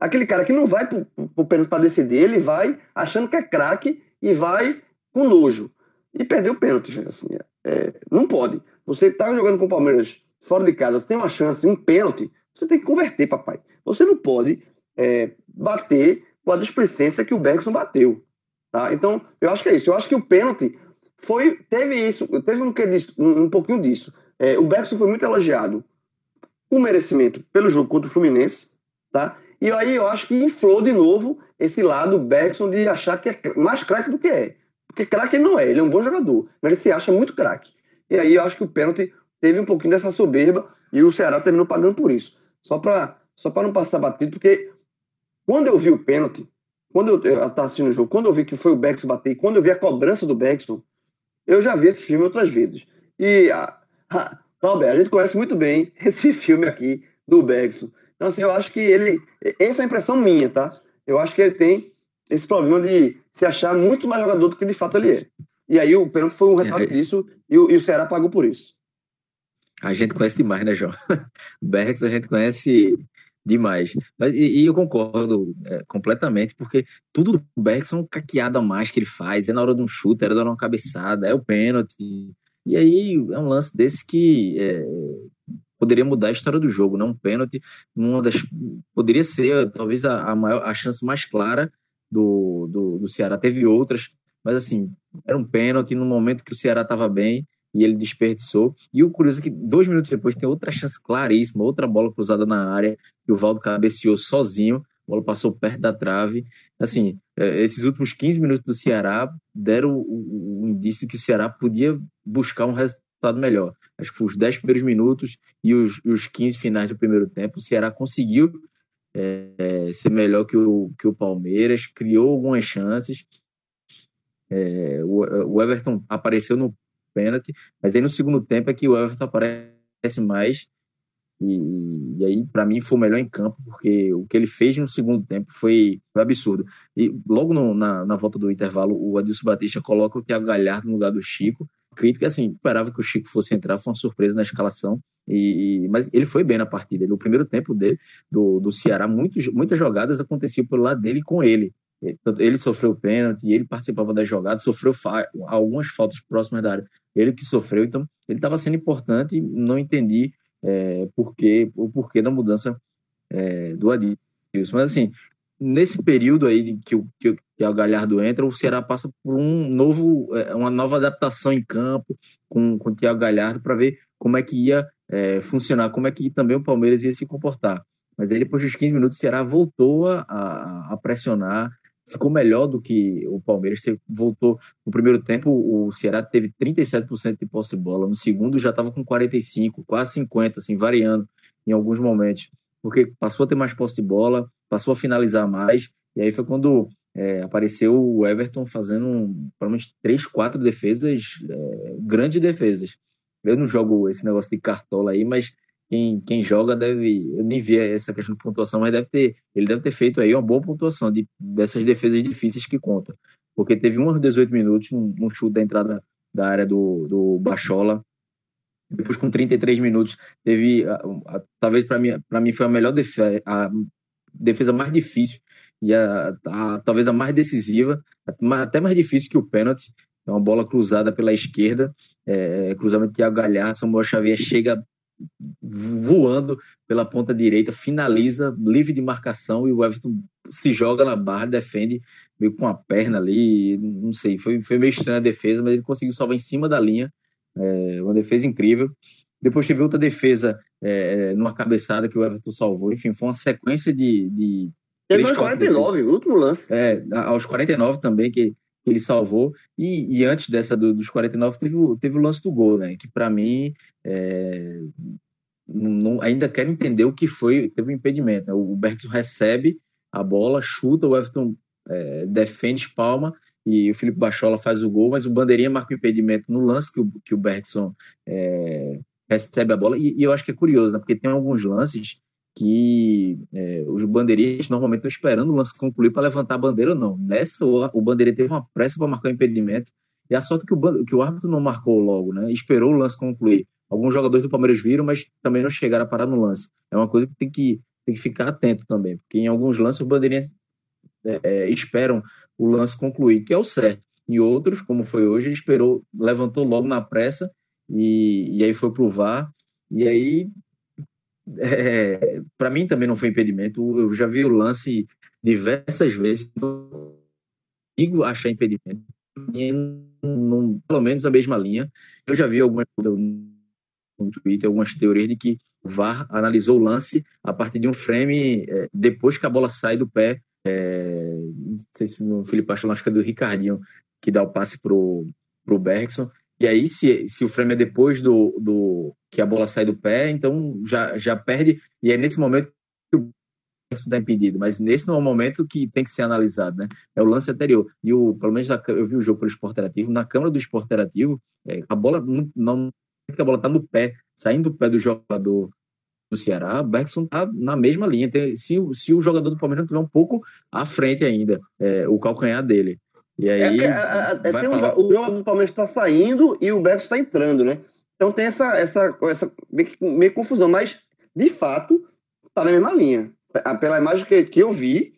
Aquele cara que não vai pro, pro pênalti para decidir, ele vai achando que é craque e vai com nojo. E perdeu o pênalti, gente. Assim, é, não pode. Você tá jogando com o Palmeiras fora de casa, você tem uma chance, um pênalti, você tem que converter, papai. Você não pode é, bater com a displicência que o Bergson bateu. Tá? Então, eu acho que é isso. Eu acho que o pênalti foi, teve isso, teve um, um, um pouquinho disso. É, o Bergson foi muito elogiado com merecimento pelo jogo contra o Fluminense, tá? E aí eu acho que inflou de novo esse lado Bergson de achar que é mais craque do que é. Porque craque ele não é, ele é um bom jogador, mas ele se acha muito craque. E aí eu acho que o pênalti teve um pouquinho dessa soberba e o Ceará terminou pagando por isso. Só para só não passar batido, porque quando eu vi o pênalti, quando eu estava assistindo o jogo, quando eu vi que foi o Bergson bater, quando eu vi a cobrança do Bergson, eu já vi esse filme outras vezes. E a, a, Albert, a gente conhece muito bem esse filme aqui do Bergson. Então, assim, eu acho que ele. Essa é a impressão minha, tá? Eu acho que ele tem esse problema de se achar muito mais jogador do que de fato ele é. E aí o pênalti foi um retrato é, disso e o, e o Ceará pagou por isso. A gente conhece demais, né, João? Bergson a gente conhece demais. Mas, e, e eu concordo é, completamente, porque tudo do Bergson, caqueada mais que ele faz, é na hora de um chute, era dar uma cabeçada, é o pênalti. E aí é um lance desse que é, poderia mudar a história do jogo, não né? um pênalti, uma das poderia ser talvez a, a maior a chance mais clara do, do, do Ceará. Teve outras, mas assim era um pênalti no momento que o Ceará estava bem e ele desperdiçou. E o curioso é que dois minutos depois tem outra chance claríssima, outra bola cruzada na área, que o Valdo cabeceou sozinho, a bola passou perto da trave. Assim, é, esses últimos 15 minutos do Ceará deram o, o indício de que o Ceará podia buscar um resultado melhor. Acho que foi os 10 primeiros minutos e os, os 15 finais do primeiro tempo. O Ceará conseguiu é, é, ser melhor que o, que o Palmeiras, criou algumas chances. É, o, o Everton apareceu no pênalti, mas aí no segundo tempo é que o Everton aparece mais e, e aí para mim foi o melhor em campo porque o que ele fez no segundo tempo foi, foi absurdo e logo no, na, na volta do intervalo o Adilson Batista coloca o Thiago Galhardo no lugar do Chico crítica assim esperava que o Chico fosse entrar foi uma surpresa na escalação e, mas ele foi bem na partida no primeiro tempo dele do, do Ceará muitos, muitas jogadas aconteciam pelo lado dele com ele ele sofreu pênalti, ele participava das jogadas, sofreu fa algumas faltas próximas da área. Ele que sofreu, então ele estava sendo importante. Não entendi é, por quê, o porquê da mudança é, do Adilson. Mas assim, nesse período aí que o, que, o Galhardo entra, o Ceará passa por um novo, é, uma nova adaptação em campo com, com o Thiago Galhardo para ver como é que ia é, funcionar, como é que também o Palmeiras ia se comportar. Mas aí depois dos 15 minutos o Ceará voltou a, a pressionar, ficou melhor do que o Palmeiras. Voltou no primeiro tempo, o Ceará teve 37% de posse de bola, no segundo já estava com 45, quase 50, assim, variando em alguns momentos, porque passou a ter mais posse de bola, passou a finalizar mais, e aí foi quando é, apareceu o Everton fazendo provavelmente três, quatro defesas, é, grandes defesas. Eu não jogo esse negócio de cartola aí, mas quem, quem joga deve. Eu nem vi essa questão de pontuação, mas deve ter. Ele deve ter feito aí uma boa pontuação de, dessas defesas difíceis que conta. Porque teve uns 18 minutos, um, um chute da entrada da área do, do Bachola. Depois, com 33 minutos, teve. A, a, talvez para mim, mim foi a melhor defesa, a defesa mais difícil e a, a, talvez a mais decisiva, até mais difícil que o pênalti. É uma bola cruzada pela esquerda, é, cruzamento de Thiago Galhardo, Samuel Xavier chega voando pela ponta direita, finaliza, livre de marcação, e o Everton se joga na barra, defende meio com a perna ali, não sei, foi, foi meio estranha a defesa, mas ele conseguiu salvar em cima da linha, é, uma defesa incrível. Depois teve outra defesa é, numa cabeçada que o Everton salvou, enfim, foi uma sequência de. de Teve aos 49, o último lance. É, aos 49 também, que ele salvou. E, e antes dessa do, dos 49, teve, teve o lance do gol, né? Que para mim é, não, ainda quero entender o que foi, teve um impedimento. Né? O Bergson recebe a bola, chuta, o Everton é, defende, palma, e o Felipe Bachola faz o gol, mas o Bandeirinha marca o impedimento no lance que o, que o Bergson é, recebe a bola. E, e, eu acho que é curioso, né? porque tem alguns lances que é, os bandeirinhas normalmente estão esperando o lance concluir para levantar a bandeira ou não. Nessa, o, o bandeirinha teve uma pressa para marcar o impedimento, e a sorte que o, que o árbitro não marcou logo, né? esperou o lance concluir. Alguns jogadores do Palmeiras viram, mas também não chegaram a parar no lance. É uma coisa que tem que, tem que ficar atento também, porque em alguns lances os bandeirinhas é, é, esperam o lance concluir, que é o certo. Em outros, como foi hoje, ele esperou, levantou logo na pressa e, e aí foi pro VAR. E aí, é, para mim também não foi impedimento. Eu já vi o lance diversas vezes. Digo achar impedimento. Não, pelo menos a mesma linha. Eu já vi algumas no Twitter algumas teorias de que o VAR analisou o lance a partir de um frame é, depois que a bola sai do pé. É, não sei se o Felipe Paixão, acho que é do Ricardinho, que dá o passe pro, pro Bergson. E aí, se, se o frame é depois do, do que a bola sai do pé, então já, já perde. E é nesse momento que o Bergson está impedido. Mas nesse não é o momento que tem que ser analisado, né? É o lance anterior. E o, pelo menos eu vi o jogo pelo esporte interativo. Na câmera do esporte interativo, é, a bola não, não a bola está no pé, saindo do pé do jogador do Ceará, o Bergson está na mesma linha. Se, se o jogador do Palmeiras não estiver um pouco à frente ainda, é, o calcanhar dele. E aí. É, é, é, tem um, o jogador do Palmeiras está saindo e o Bergson está entrando, né? Então tem essa, essa, essa meio, meio confusão, mas de fato está na mesma linha. Pela imagem que, que eu vi,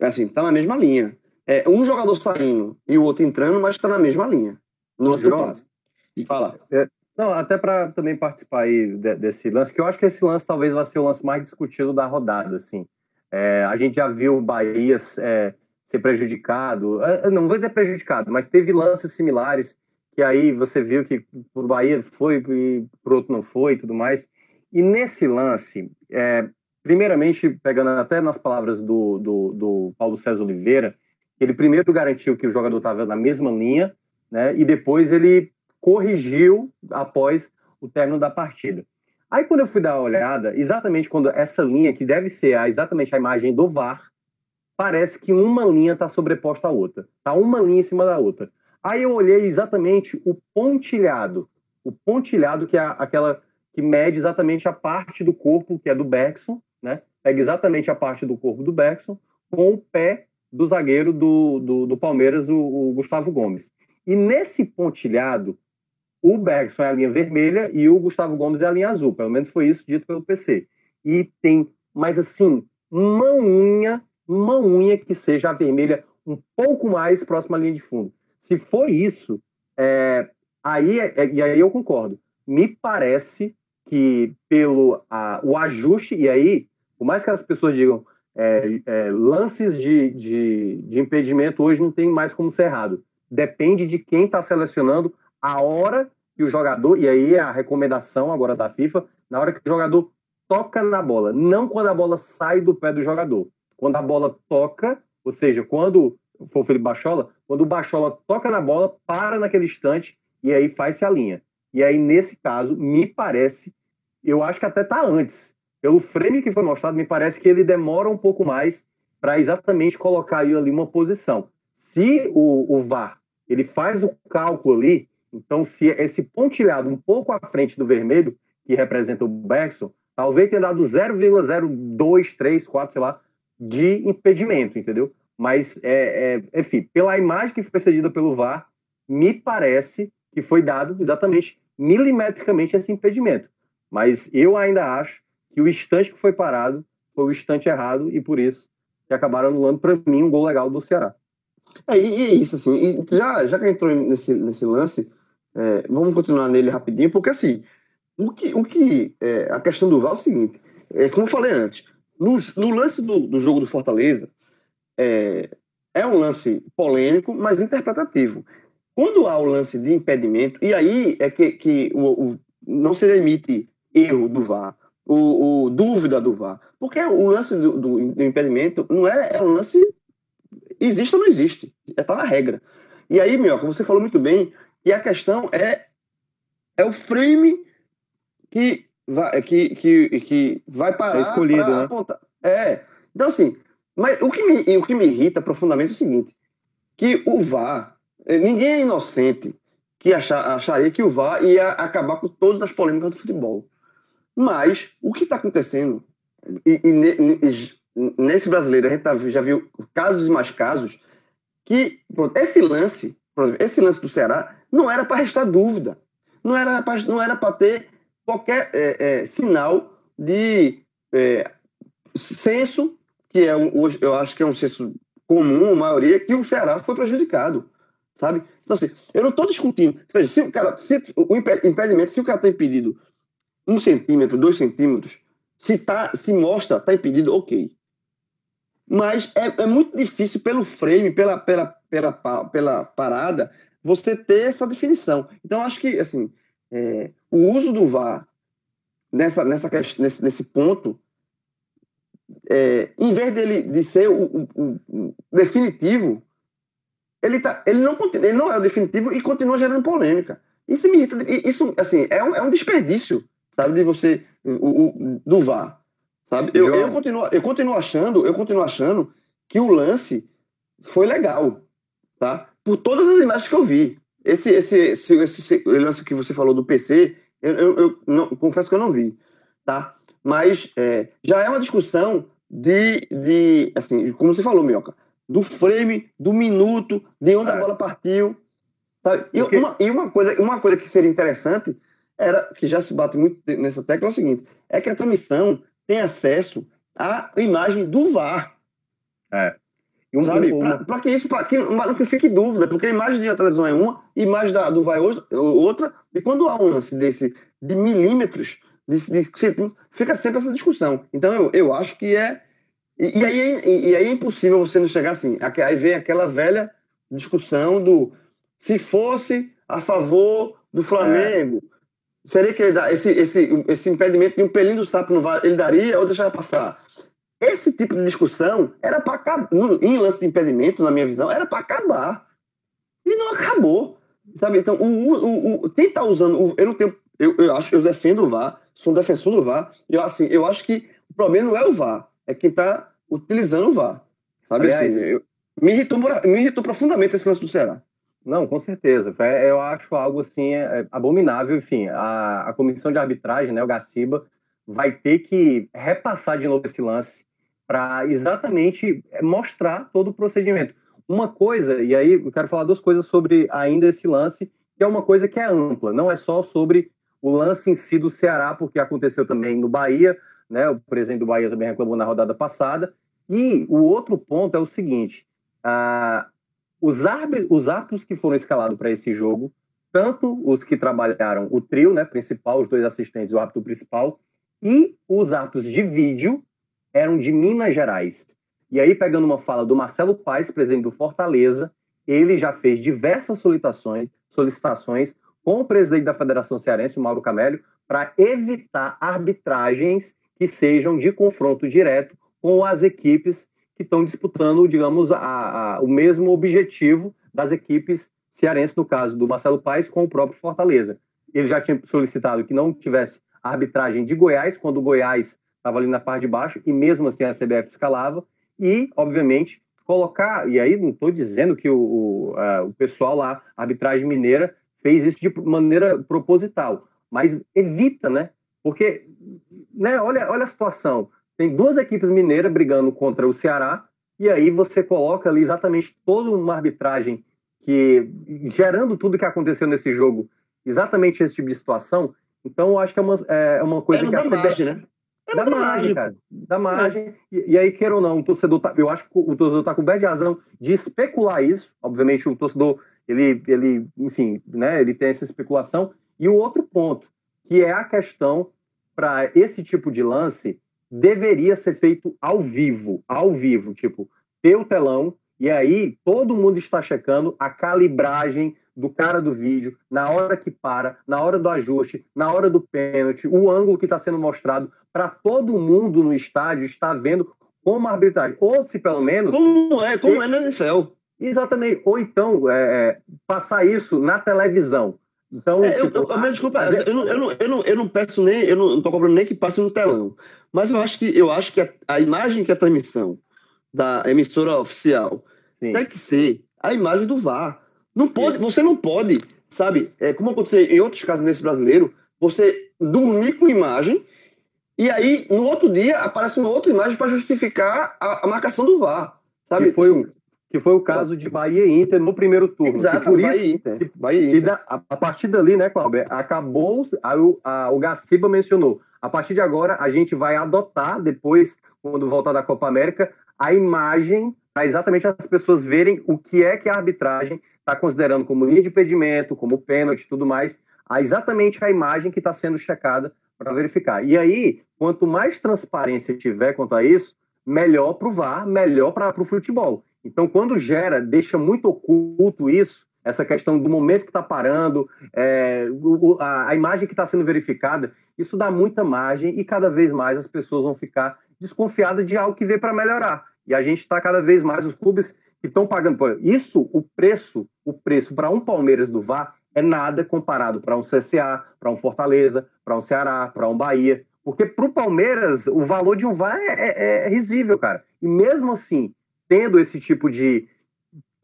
assim, está na mesma linha. É um jogador saindo e o outro entrando, mas está na mesma linha. No lance do passe. E fala. É, não, até para também participar aí de, desse lance, que eu acho que esse lance talvez vai ser o lance mais discutido da rodada, assim. É, a gente já viu o Bahia é, ser prejudicado, é, não vou dizer prejudicado, mas teve lances similares que aí você viu que o Bahia foi e o outro não foi e tudo mais. E nesse lance, é, primeiramente, pegando até nas palavras do, do, do Paulo César Oliveira, ele primeiro garantiu que o jogador estava na mesma linha, né, e depois ele corrigiu após o término da partida. Aí quando eu fui dar uma olhada, exatamente quando essa linha, que deve ser a, exatamente a imagem do VAR, parece que uma linha está sobreposta à outra. Está uma linha em cima da outra. Aí eu olhei exatamente o pontilhado. O pontilhado que é aquela que mede exatamente a parte do corpo que é do Beckson, né? Pega exatamente a parte do corpo do Beckson com o pé do zagueiro do, do, do Palmeiras, o, o Gustavo Gomes. E nesse pontilhado, o Bergson é a linha vermelha e o Gustavo Gomes é a linha azul. Pelo menos foi isso dito pelo PC. E tem, mas assim, uma unha, uma unha que seja a vermelha um pouco mais próxima à linha de fundo. Se for isso, é, aí, é, e aí eu concordo. Me parece que pelo a, o ajuste, e aí Por mais que as pessoas digam é, é, lances de, de, de, impedimento hoje não tem mais como ser errado. Depende de quem está selecionando a hora que o jogador, e aí é a recomendação agora da FIFA, na hora que o jogador toca na bola, não quando a bola sai do pé do jogador. Quando a bola toca, ou seja, quando for o Felipe Bachola, quando o Bachola toca na bola, para naquele instante e aí faz-se a linha. E aí, nesse caso, me parece, eu acho que até está antes. Pelo frame que foi mostrado, me parece que ele demora um pouco mais para exatamente colocar ali uma posição. Se o, o VAR ele faz o cálculo ali, então se esse pontilhado um pouco à frente do vermelho, que representa o Bergson, talvez tenha dado 0,0234, sei lá, de impedimento, entendeu? Mas, é, é, enfim, pela imagem que foi cedida pelo VAR, me parece que foi dado exatamente milimetricamente esse impedimento. Mas eu ainda acho que o instante que foi parado foi o instante errado e por isso que acabaram anulando para mim um gol legal do Ceará. É, e, é isso, assim, já, já que entrou nesse, nesse lance, é, vamos continuar nele rapidinho, porque assim, o que, o que é, a questão do VAR é o seguinte, é, como eu falei antes, no, no lance do, do jogo do Fortaleza, é, é um lance polêmico, mas interpretativo. Quando há o lance de impedimento, e aí é que, que o, o não se demite erro do VAR, o, o, dúvida do VAR, porque o lance do, do, do impedimento não é, é um lance existe ou não existe, está é, na regra. E aí, meu, como você falou muito bem, e a questão é é o frame que vai, que, que, que vai parar. É escolhido, né? Apontar. É. Então, assim, mas o que, me, o que me irrita profundamente é o seguinte: que o VAR, eh, ninguém é inocente que achar, acharia que o VAR ia acabar com todas as polêmicas do futebol. Mas o que está acontecendo, e, e, e, nesse brasileiro, a gente tá, já viu casos e mais casos, que pronto, esse lance, exemplo, esse lance do Ceará, não era para restar dúvida. Não era para ter qualquer é, é, sinal de é, senso, que é hoje eu acho que é um senso comum, a maioria, que o Ceará foi prejudicado, sabe? Então, assim, eu não estou discutindo. Veja, se o cara, se o impedimento, se o cara está impedido um centímetro, dois centímetros, se, tá, se mostra, está impedido, ok. Mas é, é, muito difícil pelo frame, pela, pela, pela, pela parada, você ter essa definição. Então, acho que, assim, é, o uso do VAR nessa, nessa, nesse, nesse ponto, é, em vez dele de ser o, o, o, definitivo, ele, tá, ele, não, ele não é o definitivo e continua gerando polêmica. Isso me irrita. Isso, assim, é um, é um desperdício, sabe, de você, o, o do VAR. Sabe? Eu, eu, continuo, eu continuo achando, eu continuo achando que o lance foi legal, tá? Por todas as imagens que eu vi. Esse, esse, esse, esse lance que você falou do PC, eu, eu, eu não, confesso que eu não vi, tá? Mas é, já é uma discussão de, de, assim, como você falou, Minhoca, do frame, do minuto, de onde é. a bola partiu. Sabe? E, Porque... uma, e uma, coisa, uma coisa que seria interessante era, que já se bate muito nessa tecla, é o seguinte, é que a transmissão tem acesso à imagem do VAR. É. Para que isso, para que não que fique dúvida, porque a imagem da televisão é uma, a imagem da, do vai outra, e quando há um lance desse de milímetros, de, de, fica sempre essa discussão. Então eu, eu acho que é. E, e aí, e, e, aí é impossível você não chegar assim. Aí vem aquela velha discussão do se fosse a favor do Flamengo, é. Seria que ele dá, esse, esse, esse impedimento de um pelinho do sapo não vai, ele daria ou deixava passar? Esse tipo de discussão era para acabar, em lance de impedimento, na minha visão, era para acabar. E não acabou. Sabe? Então, o, o, o, quem está usando. O, eu não tenho. Eu, eu acho eu defendo o VAR, sou um defensor do VAR. Eu, assim, eu acho que o problema não é o VAR, é quem está utilizando o VAR. Sabe Aliás, assim, eu, me, irritou, me irritou profundamente esse lance do Ceará. Não, com certeza. Eu acho algo assim é, é abominável. Enfim, a, a comissão de arbitragem, né, o Gaciba, vai ter que repassar de novo esse lance para exatamente mostrar todo o procedimento. Uma coisa, e aí eu quero falar duas coisas sobre ainda esse lance, que é uma coisa que é ampla, não é só sobre o lance em si do Ceará, porque aconteceu também no Bahia, né? O presidente do Bahia também reclamou na rodada passada. E o outro ponto é o seguinte: ah, os, árbitros, os que foram escalados para esse jogo, tanto os que trabalharam o trio, né, principal, os dois assistentes, o árbitro principal, e os árbitros de vídeo, eram de Minas Gerais. E aí, pegando uma fala do Marcelo Paes, presidente do Fortaleza, ele já fez diversas solicitações, solicitações com o presidente da Federação Cearense, o Mauro Camélio, para evitar arbitragens que sejam de confronto direto com as equipes que estão disputando, digamos, a, a, o mesmo objetivo das equipes cearenses, no caso do Marcelo Paes, com o próprio Fortaleza. Ele já tinha solicitado que não tivesse arbitragem de Goiás, quando o Goiás estava ali na parte de baixo, e mesmo assim a CBF escalava, e, obviamente, colocar, e aí não estou dizendo que o, o, o pessoal lá, a arbitragem mineira, fez isso de maneira proposital, mas evita, né? Porque, né, olha, olha a situação, tem duas equipes mineiras brigando contra o Ceará, e aí você coloca ali exatamente toda uma arbitragem que, gerando tudo que aconteceu nesse jogo, exatamente esse tipo de situação, então eu acho que é uma, é uma coisa é, que a CBF... Margem, né? É da margem, cara. Da margem. É. E, e, aí, queira ou não, o torcedor tá, eu acho que o torcedor tá com bem de razão de especular isso. Obviamente, o torcedor, ele, ele, enfim, né, ele tem essa especulação. E o outro ponto, que é a questão para esse tipo de lance, deveria ser feito ao vivo, ao vivo, tipo, ter o telão, e aí todo mundo está checando a calibragem do cara do vídeo, na hora que para, na hora do ajuste, na hora do pênalti, o ângulo que está sendo mostrado, para todo mundo no estádio estar vendo como arbitragem. Ou se pelo menos. Como é, como é na NFL. Exatamente. Ou então, é, é, passar isso na televisão. Então, é, tipo, eu, eu, mas, desculpa, eu, não, eu, não, eu, não, eu não peço nem, eu não, estou cobrando nem que passe no telão. Mas eu acho que eu acho que a, a imagem que é a transmissão da emissora oficial Sim. tem que ser a imagem do VAR. Não pode, você não pode, sabe? É, como aconteceu em outros casos nesse brasileiro, você dormir com imagem e aí no outro dia aparece uma outra imagem para justificar a, a, marcação do VAR, sabe? Que foi o que foi o caso de Bahia e Inter no primeiro turno. Exato, por Bahia, isso, Inter. Bahia Inter. A, a, partir dali, né, Cláudio, acabou, a, a, o Gaciba mencionou, a partir de agora a gente vai adotar, depois, quando voltar da Copa América, a imagem para exatamente as pessoas verem o que é que a arbitragem está considerando como linha de impedimento, como pênalti e tudo mais, a exatamente a imagem que está sendo checada para verificar. E aí, quanto mais transparência tiver quanto a isso, melhor para o VAR, melhor para o futebol. Então, quando gera, deixa muito oculto isso, essa questão do momento que está parando, é, a, a, imagem que está sendo verificada, isso dá muita margem e cada vez mais as pessoas vão ficar desconfiadas de algo que veio para melhorar. E a gente está cada vez mais, os clubes que estão pagando por isso, o preço, o preço para um Palmeiras do VAR é nada comparado para um CSA, para um Fortaleza, para um Ceará, para um Bahia. Porque para o Palmeiras, o valor de um VAR é, é, é, risível, cara. E mesmo assim, tendo esse tipo de.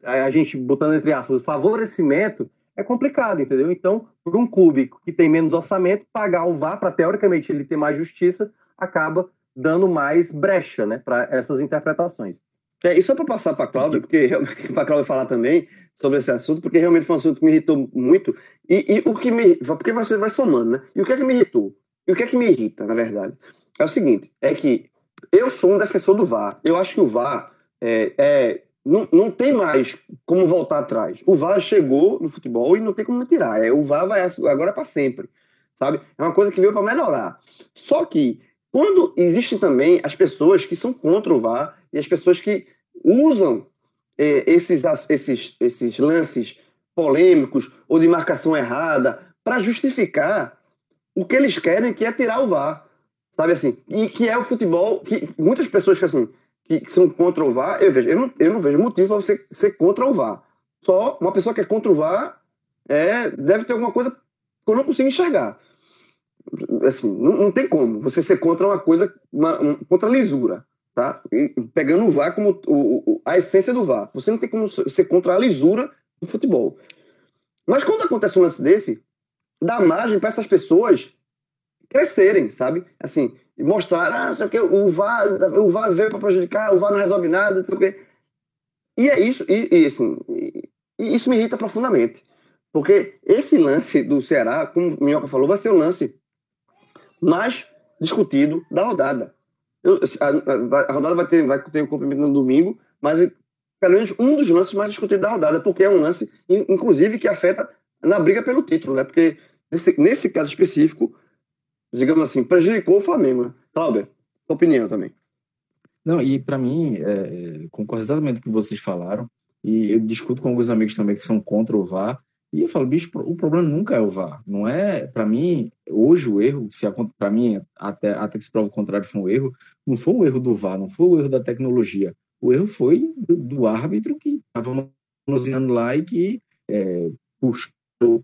A gente botando entre aspas, favorecimento, é complicado, entendeu? Então, para um clube que tem menos orçamento, pagar o VAR para teoricamente ele ter mais justiça, acaba dando mais brecha né, para essas interpretações. É, e só para passar para a Cláudia, porque para a Cláudia falar também sobre esse assunto, porque realmente foi um assunto que me irritou muito. E, e, o que me. Porque você vai somando, né? E o que é que me irritou? E o que é que me irrita, na verdade? É o seguinte: é que eu sou um defensor do VAR. Eu acho que o VAR é, é não, não tem mais como voltar atrás. O VAR chegou no futebol e não tem como tirar. É, o VAR vai agora é para sempre. Sabe? É uma coisa que veio para melhorar. Só que quando existem também as pessoas que são contra o VAR e as pessoas que usam é, esses, esses, esses lances polêmicos ou de marcação errada para justificar o que eles querem, que é tirar o VAR. Sabe assim? E que é o futebol que muitas pessoas que, assim, que são contra o VAR, eu, vejo, eu, não, eu não vejo motivo para você ser contra o VAR. Só uma pessoa que é contra o VAR é, deve ter alguma coisa que eu não consigo enxergar. Assim, não, não tem como você ser contra uma coisa, uma, um, contra a lisura tá? E pegando o VAR como o, o, a essência do VAR. Você não tem como ser contra a lisura do futebol. Mas quando acontece um lance desse, dá margem para essas pessoas crescerem, sabe? Assim, mostrar, ah, sei o que, o VAR, o VAR veio para prejudicar, o VAR não resolve nada, sei o que. E é isso, e, e assim, e, e isso me irrita profundamente. Porque esse lance do Ceará, como o Minhoca falou, vai ser o lance mais discutido da rodada. Eu, a, a, rodada vai ter, vai ter um cumprimento no domingo, mas pelo menos um dos lances mais discutidos da rodada, porque é um lance, inclusive, que afeta na briga pelo título, né? Porque nesse, nesse caso específico, digamos assim, prejudicou o Flamengo. Né? Cláudia, opinião também. Não, e para mim, é, concordo exatamente com o que vocês falaram, e eu discuto com alguns amigos também que são contra o VAR, e eu falo, bicho, o problema nunca é o VAR. Não é, para mim, hoje o erro, se para mim, até, até que se prova o contrário, foi um erro, não foi o erro do VAR, não foi o erro da tecnologia. O erro foi do, do árbitro que estava manuseando lá e que é, puxou,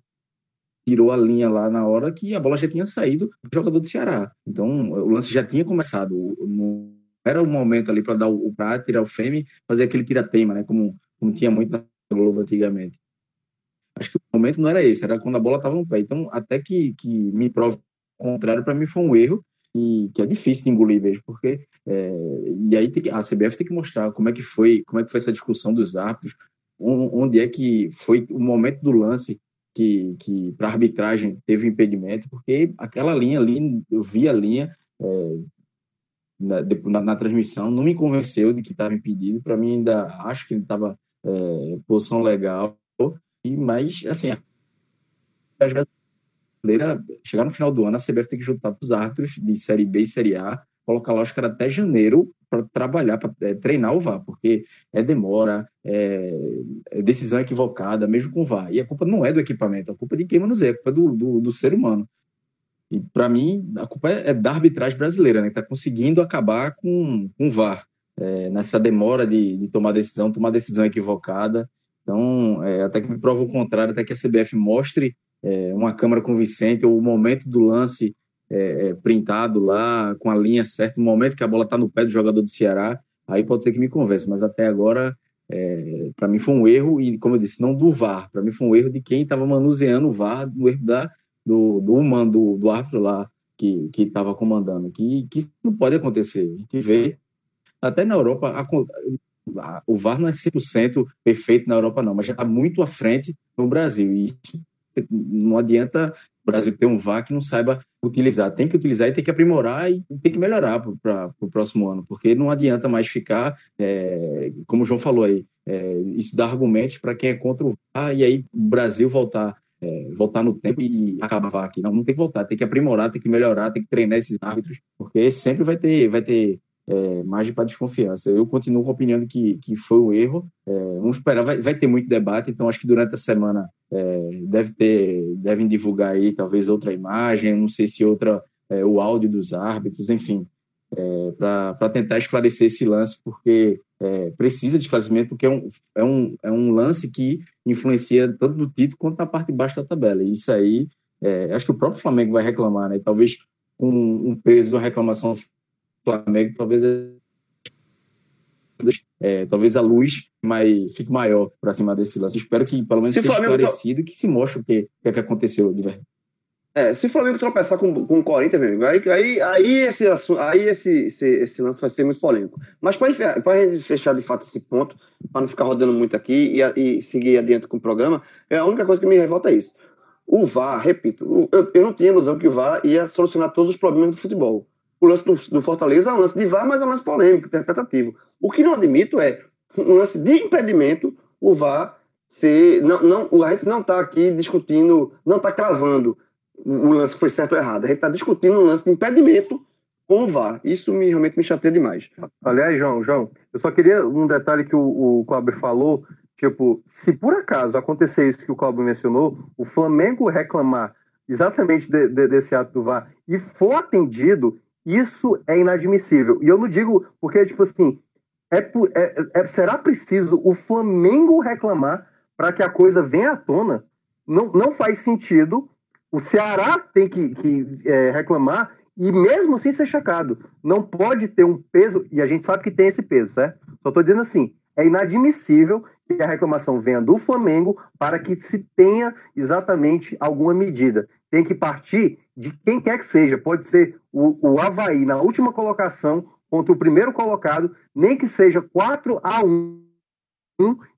tirou a linha lá na hora que a bola já tinha saído do jogador do Ceará. Então, o lance já tinha começado. Não era o momento ali para dar o para tirar o frame, fazer aquele tira-teima, né? Como, como tinha muito na Globo antigamente. Acho que o momento não era esse, era quando a bola estava no pé. Então, até que, que me prove o contrário, para mim foi um erro e que é difícil de engolir mesmo, porque é, e aí que, a CBF tem que mostrar como é que foi, como é que foi essa discussão dos árbitros, onde é que foi o momento do lance que, que para arbitragem teve impedimento, porque aquela linha ali, eu vi a linha é, na, na, na, transmissão, não me convenceu de que estava impedido, para mim ainda acho que ele estava é, posição legal, e, mas, assim, a brasileira, chegar no final do ano, a CBF tem que juntar os árbitros de Série B e Série A, colocar lá, que era até janeiro, para trabalhar, para é, treinar o VAR, porque é demora, é, é, decisão equivocada, mesmo com o VAR. E a culpa não é do equipamento, a culpa é de quem manuseia, a culpa é do, do, do ser humano. E, para mim, a culpa é, é, da arbitragem brasileira, né, que está conseguindo acabar com, com o VAR, é, nessa demora de, de tomar decisão, tomar decisão equivocada. Então, é, até que me prova o contrário, até que a CBF mostre é, uma câmera convincente ou o momento do lance é, é, printado lá, com a linha certa, o momento que a bola está no pé do jogador do Ceará, aí pode ser que me convença, mas até agora, é, para mim foi um erro, e como eu disse, não do VAR, para mim foi um erro de quem estava manuseando o VAR, do erro da, do, do humano, do, do árbitro lá, que estava comandando, que, que isso não pode acontecer. A gente vê, até na Europa, a, o VAR não é 100% perfeito na Europa, não, mas já está muito à frente no Brasil. E não adianta o Brasil ter um VAR que não saiba utilizar. Tem que utilizar e tem que aprimorar e tem que melhorar para o próximo ano, porque não adianta mais ficar, é, como o João falou aí, é, isso dá argumentos para quem é contra o VAR e aí o Brasil voltar. É, voltar no tempo e acabar aqui. Não, não tem que voltar, tem que aprimorar, tem que melhorar, tem que treinar esses árbitros, porque sempre vai ter, vai ter é, margem para desconfiança. Eu continuo com a opinião de que, que foi um erro. É, vamos esperar, vai, vai ter muito debate, então acho que durante a semana é, deve ter, devem divulgar aí talvez outra imagem, não sei se outra, é, o áudio dos árbitros, enfim, é, para tentar esclarecer esse lance, porque é, precisa de esclarecimento, porque é um, é, um, é um lance que influencia tanto no título quanto na parte de baixo da tabela. E isso aí, acho que o próprio Flamengo vai reclamar, né? Talvez com um peso da reclamação Flamengo, talvez é, talvez a luz mas fique maior para cima desse lance. Espero que pelo menos se seja esclarecido e que se mostre o que, que, é que aconteceu de verdade. É, se o Flamengo tropeçar com, com o Corinthians, meu amigo, aí, aí, aí, esse, aí esse, esse, esse lance vai ser muito polêmico. Mas para a gente fechar de fato esse ponto, para não ficar rodando muito aqui e, e, seguir adiante com o programa, é a única coisa que me revolta é isso. O VAR, repito, eu, eu não tinha ilusão que o VAR ia solucionar todos os problemas do futebol o lance do, do, Fortaleza é um lance de VAR, mas é um lance polêmico, interpretativo. O que não admito é um lance de impedimento, o VAR ser. Não, não, a gente não está aqui discutindo, não está cravando o lance que foi certo ou errado. A gente está discutindo um lance de impedimento com o VAR. Isso me, realmente me chateia demais. Aliás, João, João, eu só queria um detalhe que o, o Cláudio falou. Tipo, se por acaso acontecer isso que o Cláudio mencionou, o Flamengo reclamar exatamente de, de, desse ato do VAR e for atendido, isso é inadmissível. E eu não digo porque, tipo assim, é, é, é será preciso o Flamengo reclamar para que a coisa venha à tona? Não, não faz sentido. O Ceará tem que, que é, reclamar e mesmo assim ser checado. Não pode ter um peso, e a gente sabe que tem esse peso, certo? Só estou dizendo assim, é inadmissível que a reclamação venha do Flamengo para que se tenha exatamente alguma medida. Tem que partir de quem quer que seja. Pode ser o, o Havaí na última colocação contra o primeiro colocado, nem que seja 4 a 1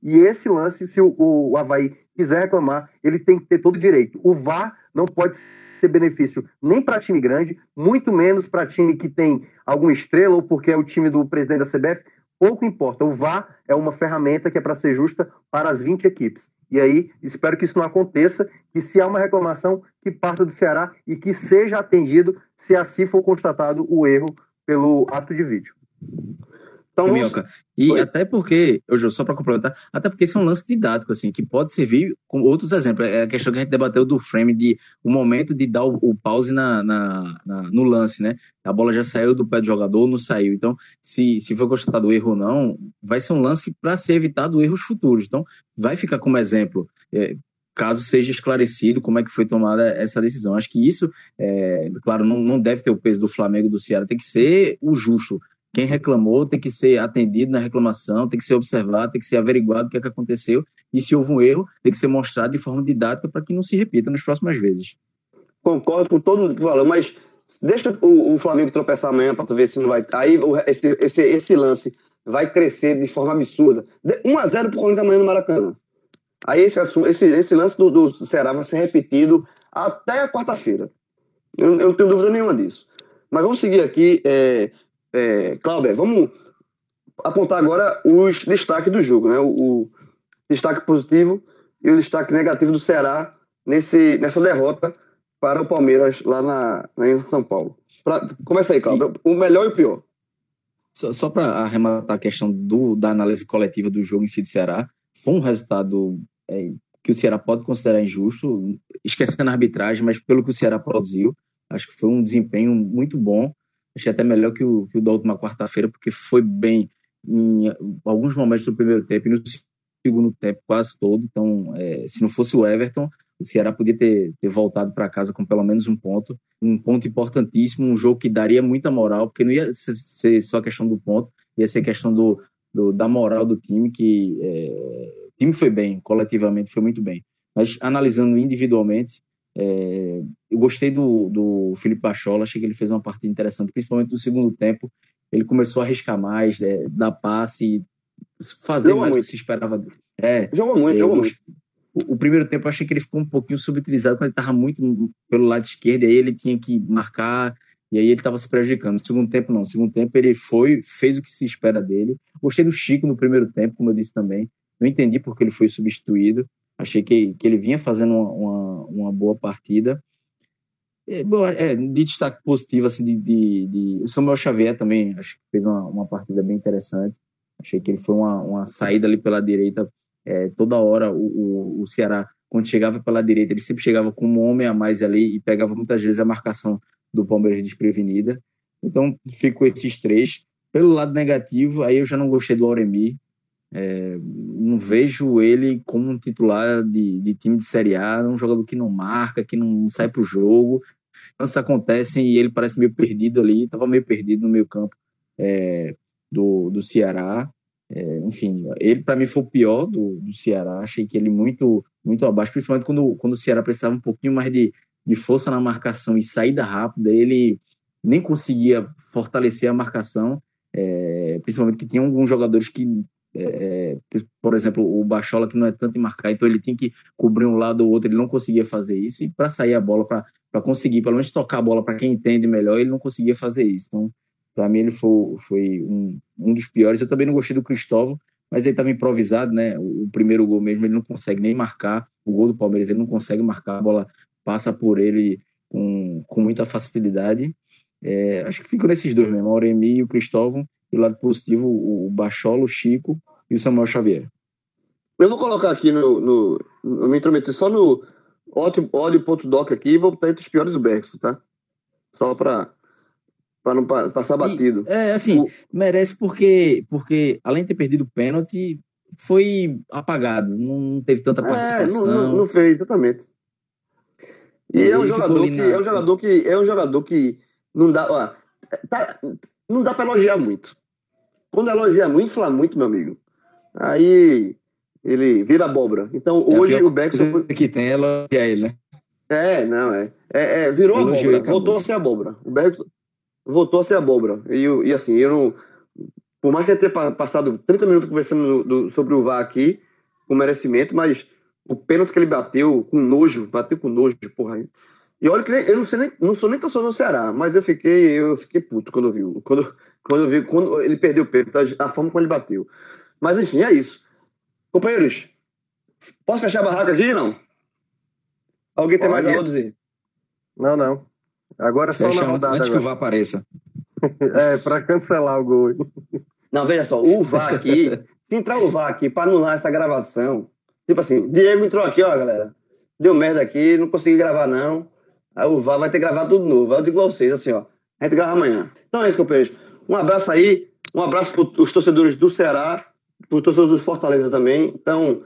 e esse lance, se o, o Havaí quiser reclamar, ele tem que ter todo o direito. O VAR não pode ser benefício nem para time grande, muito menos para time que tem alguma estrela ou porque é o time do presidente da CBF. Pouco importa. O VAR é uma ferramenta que é para ser justa para as 20 equipes. E aí, espero que isso não aconteça, que se há uma reclamação, que parta do Ceará e que seja atendido se assim for constatado o erro pelo ato de vídeo. Então. E Foi? até porque, eu só para complementar, até porque isso é um lance didático, assim, que pode servir com outros exemplos. É a questão que a gente debateu do frame, de o momento de dar o, o pause na, na, na, no lance, né? A bola já saiu do pé do jogador, não saiu. Então, se, se for constatado erro ou não, vai ser um lance para ser evitado erros futuros. Então, vai ficar como exemplo. É, caso seja esclarecido como é que foi tomada essa decisão. Acho que isso, é, claro, não, não deve ter o peso do Flamengo e do Ceará, tem que ser o justo. Quem reclamou tem que ser atendido na reclamação, tem que ser observado, tem que ser averiguado o que, é que aconteceu. E se houve um erro, tem que ser mostrado de forma didática para que não se repita nas próximas vezes. Concordo com todo mundo que falou, mas deixa o, o Flamengo tropeçar amanhã para ver se não vai. Aí esse, esse, esse lance vai crescer de forma absurda. 1x0 pro Corinthians amanhã no Maracanã. Aí esse, esse, esse lance do, do Ceará vai ser repetido até a quarta-feira. Eu, eu, não tenho dúvida nenhuma disso. Mas vamos seguir aqui. É, é, Cláudio, vamos apontar agora os destaques do jogo, né? O, o, destaque positivo e o destaque negativo do Ceará nesse, nessa derrota para o Palmeiras lá na, na em São Paulo. Pra, começa aí, Cláudio. O melhor e o pior. Só, só para arrematar a questão do, da análise coletiva do jogo em si do Ceará, foi um resultado é, que o Ceará pode considerar injusto, esquecendo a arbitragem, mas pelo que o Ceará produziu, acho que foi um desempenho muito bom Achei até melhor que o, que o da última quarta-feira, porque foi bem em alguns momentos do primeiro tempo e no segundo tempo quase todo. Então, é, se não fosse o Everton, o Ceará podia ter, ter voltado para casa com pelo menos um ponto. Um ponto importantíssimo, um jogo que daria muita moral, porque não ia ser só questão do ponto, ia ser questão do, do da moral do time, que é, o time foi bem, coletivamente foi muito bem. Mas analisando individualmente, é, eu gostei do, do Felipe Bachola, achei que ele fez uma partida interessante, principalmente no segundo tempo. Ele começou a arriscar mais, é, dar passe, fazer mais o que se esperava dele. É, jogou muito, jogou muito. O, o, primeiro tempo eu achei que ele ficou um pouquinho subutilizado quando ele estava muito pelo lado esquerdo, e aí ele tinha que marcar, e aí ele estava se prejudicando. No segundo tempo, não. No segundo tempo ele foi, fez o que se espera dele. Gostei do Chico no primeiro tempo, como eu disse também. Não entendi porque ele foi substituído. Achei que, que ele vinha fazendo uma, uma, uma boa partida. É, bom, é, de destaque positivo, assim, de, de, de, O Samuel Xavier também, acho que fez uma, uma partida bem interessante. Achei que ele foi uma, uma saída ali pela direita. É, toda hora o, o, o, Ceará, quando chegava pela direita, ele sempre chegava com um homem a mais ali e pegava muitas vezes a marcação do Palmeiras desprevenida. Então, ficou esses três. Pelo lado negativo, aí eu já não gostei do Auremi. É, não vejo ele como um titular de, de, time de Série A, um jogador que não marca, que não sai para o jogo. Isso acontece e ele parece meio perdido ali, estava meio perdido no meio campo é, do, do Ceará. É, enfim, ele para mim foi o pior do, do Ceará. Achei que ele muito muito abaixo, principalmente quando, quando o Ceará precisava um pouquinho mais de, de força na marcação e saída rápida. Ele nem conseguia fortalecer a marcação, é, principalmente que tinha alguns jogadores que é, é, por exemplo, o Bachola que não é tanto em marcar, então ele tem que cobrir um lado ou outro, ele não conseguia fazer isso, e para sair a bola, para conseguir pelo menos tocar a bola para quem entende melhor, ele não conseguia fazer isso. Então, para mim, ele foi, foi um, um dos piores. Eu também não gostei do Cristóvão, mas ele estava improvisado, né? O, o, primeiro gol mesmo, ele não consegue nem marcar. O gol do Palmeiras, ele não consegue marcar, a bola passa por ele com, com muita facilidade. É, acho que ficam nesses dois mesmo, o Auremi e o Cristóvão do lado positivo, o Bacholo, o Chico e o Samuel Xavier. Eu vou colocar aqui no. no, no me intrometer só no ódio.doc aqui e vou botar entre os piores do Bergson, tá? Só para para não passar batido. E, é, assim, o... merece porque, porque, além de ter perdido o pênalti, foi apagado, não teve tanta participação. É, não, não, não fez, exatamente. E, é um jogador que na... é um jogador que é um jogador que não dá, ó, tá, não dá para elogiar muito. Quando elogia muito, infla muito, meu amigo. Aí ele vira abóbora. Então é hoje o Beckson foi. que tem é elogiar ele, né? É, não, é. é, é virou Elogio abóbora. Voltou a ser abóbora. O Beckson voltou a ser abóbora. E, e assim, eu não. Por mais que eu tenha passado 30 minutos conversando do, sobre o VAR aqui, com merecimento, mas o pênalti que ele bateu com nojo, bateu com nojo, porra. E olha que eu não, sei nem, não sou nem torcedor do Ceará, mas eu fiquei, eu fiquei puto quando eu vi. Quando, quando eu vi, quando ele perdeu o pênalti, a forma como ele bateu. Mas enfim, é isso. Companheiros, posso fechar a barraca aqui não? Alguém tem mais algo a dizer? Não, não. Agora só Fecha na rodada. Antes agora. que o VAR apareça. é, para cancelar o gol. Não, veja só, o VAR aqui, se entrar o VAR aqui para anular essa gravação, tipo assim, Diego entrou aqui, ó, galera, deu merda aqui, não consegui gravar não, aí o VAR vai ter que gravar tudo novo. Eu digo a vocês, assim, ó, a gente grava amanhã. Então é isso, companheiros. Um abraço aí, um abraço para os torcedores do Ceará, para os torcedores do Fortaleza também. Então,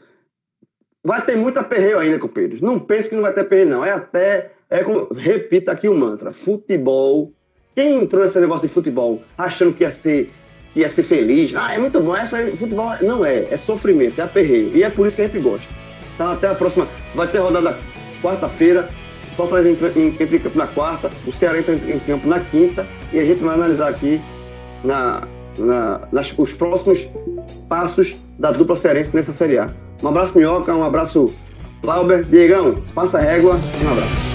vai ter muito aperreio ainda, companheiros. Não pense que não vai ter aperreio, não. É até, é como, repita aqui o mantra, futebol. Quem entrou nesse negócio de futebol achando que ia ser ia ser feliz. Ah, é muito bom, é futebol. Não é, é sofrimento, é aperreio. E é por isso que a gente gosta. Então até a próxima. Vai ter rodada quarta-feira. Fortaleza entra, entra em campo na quarta, o Ceará entra em campo na quinta e a gente vai analisar aqui na, na, nas, os próximos passos da dupla cearense nessa Série A. Um abraço, Minhoca, um abraço, Lauber, Diegão, passa a régua, um abraço.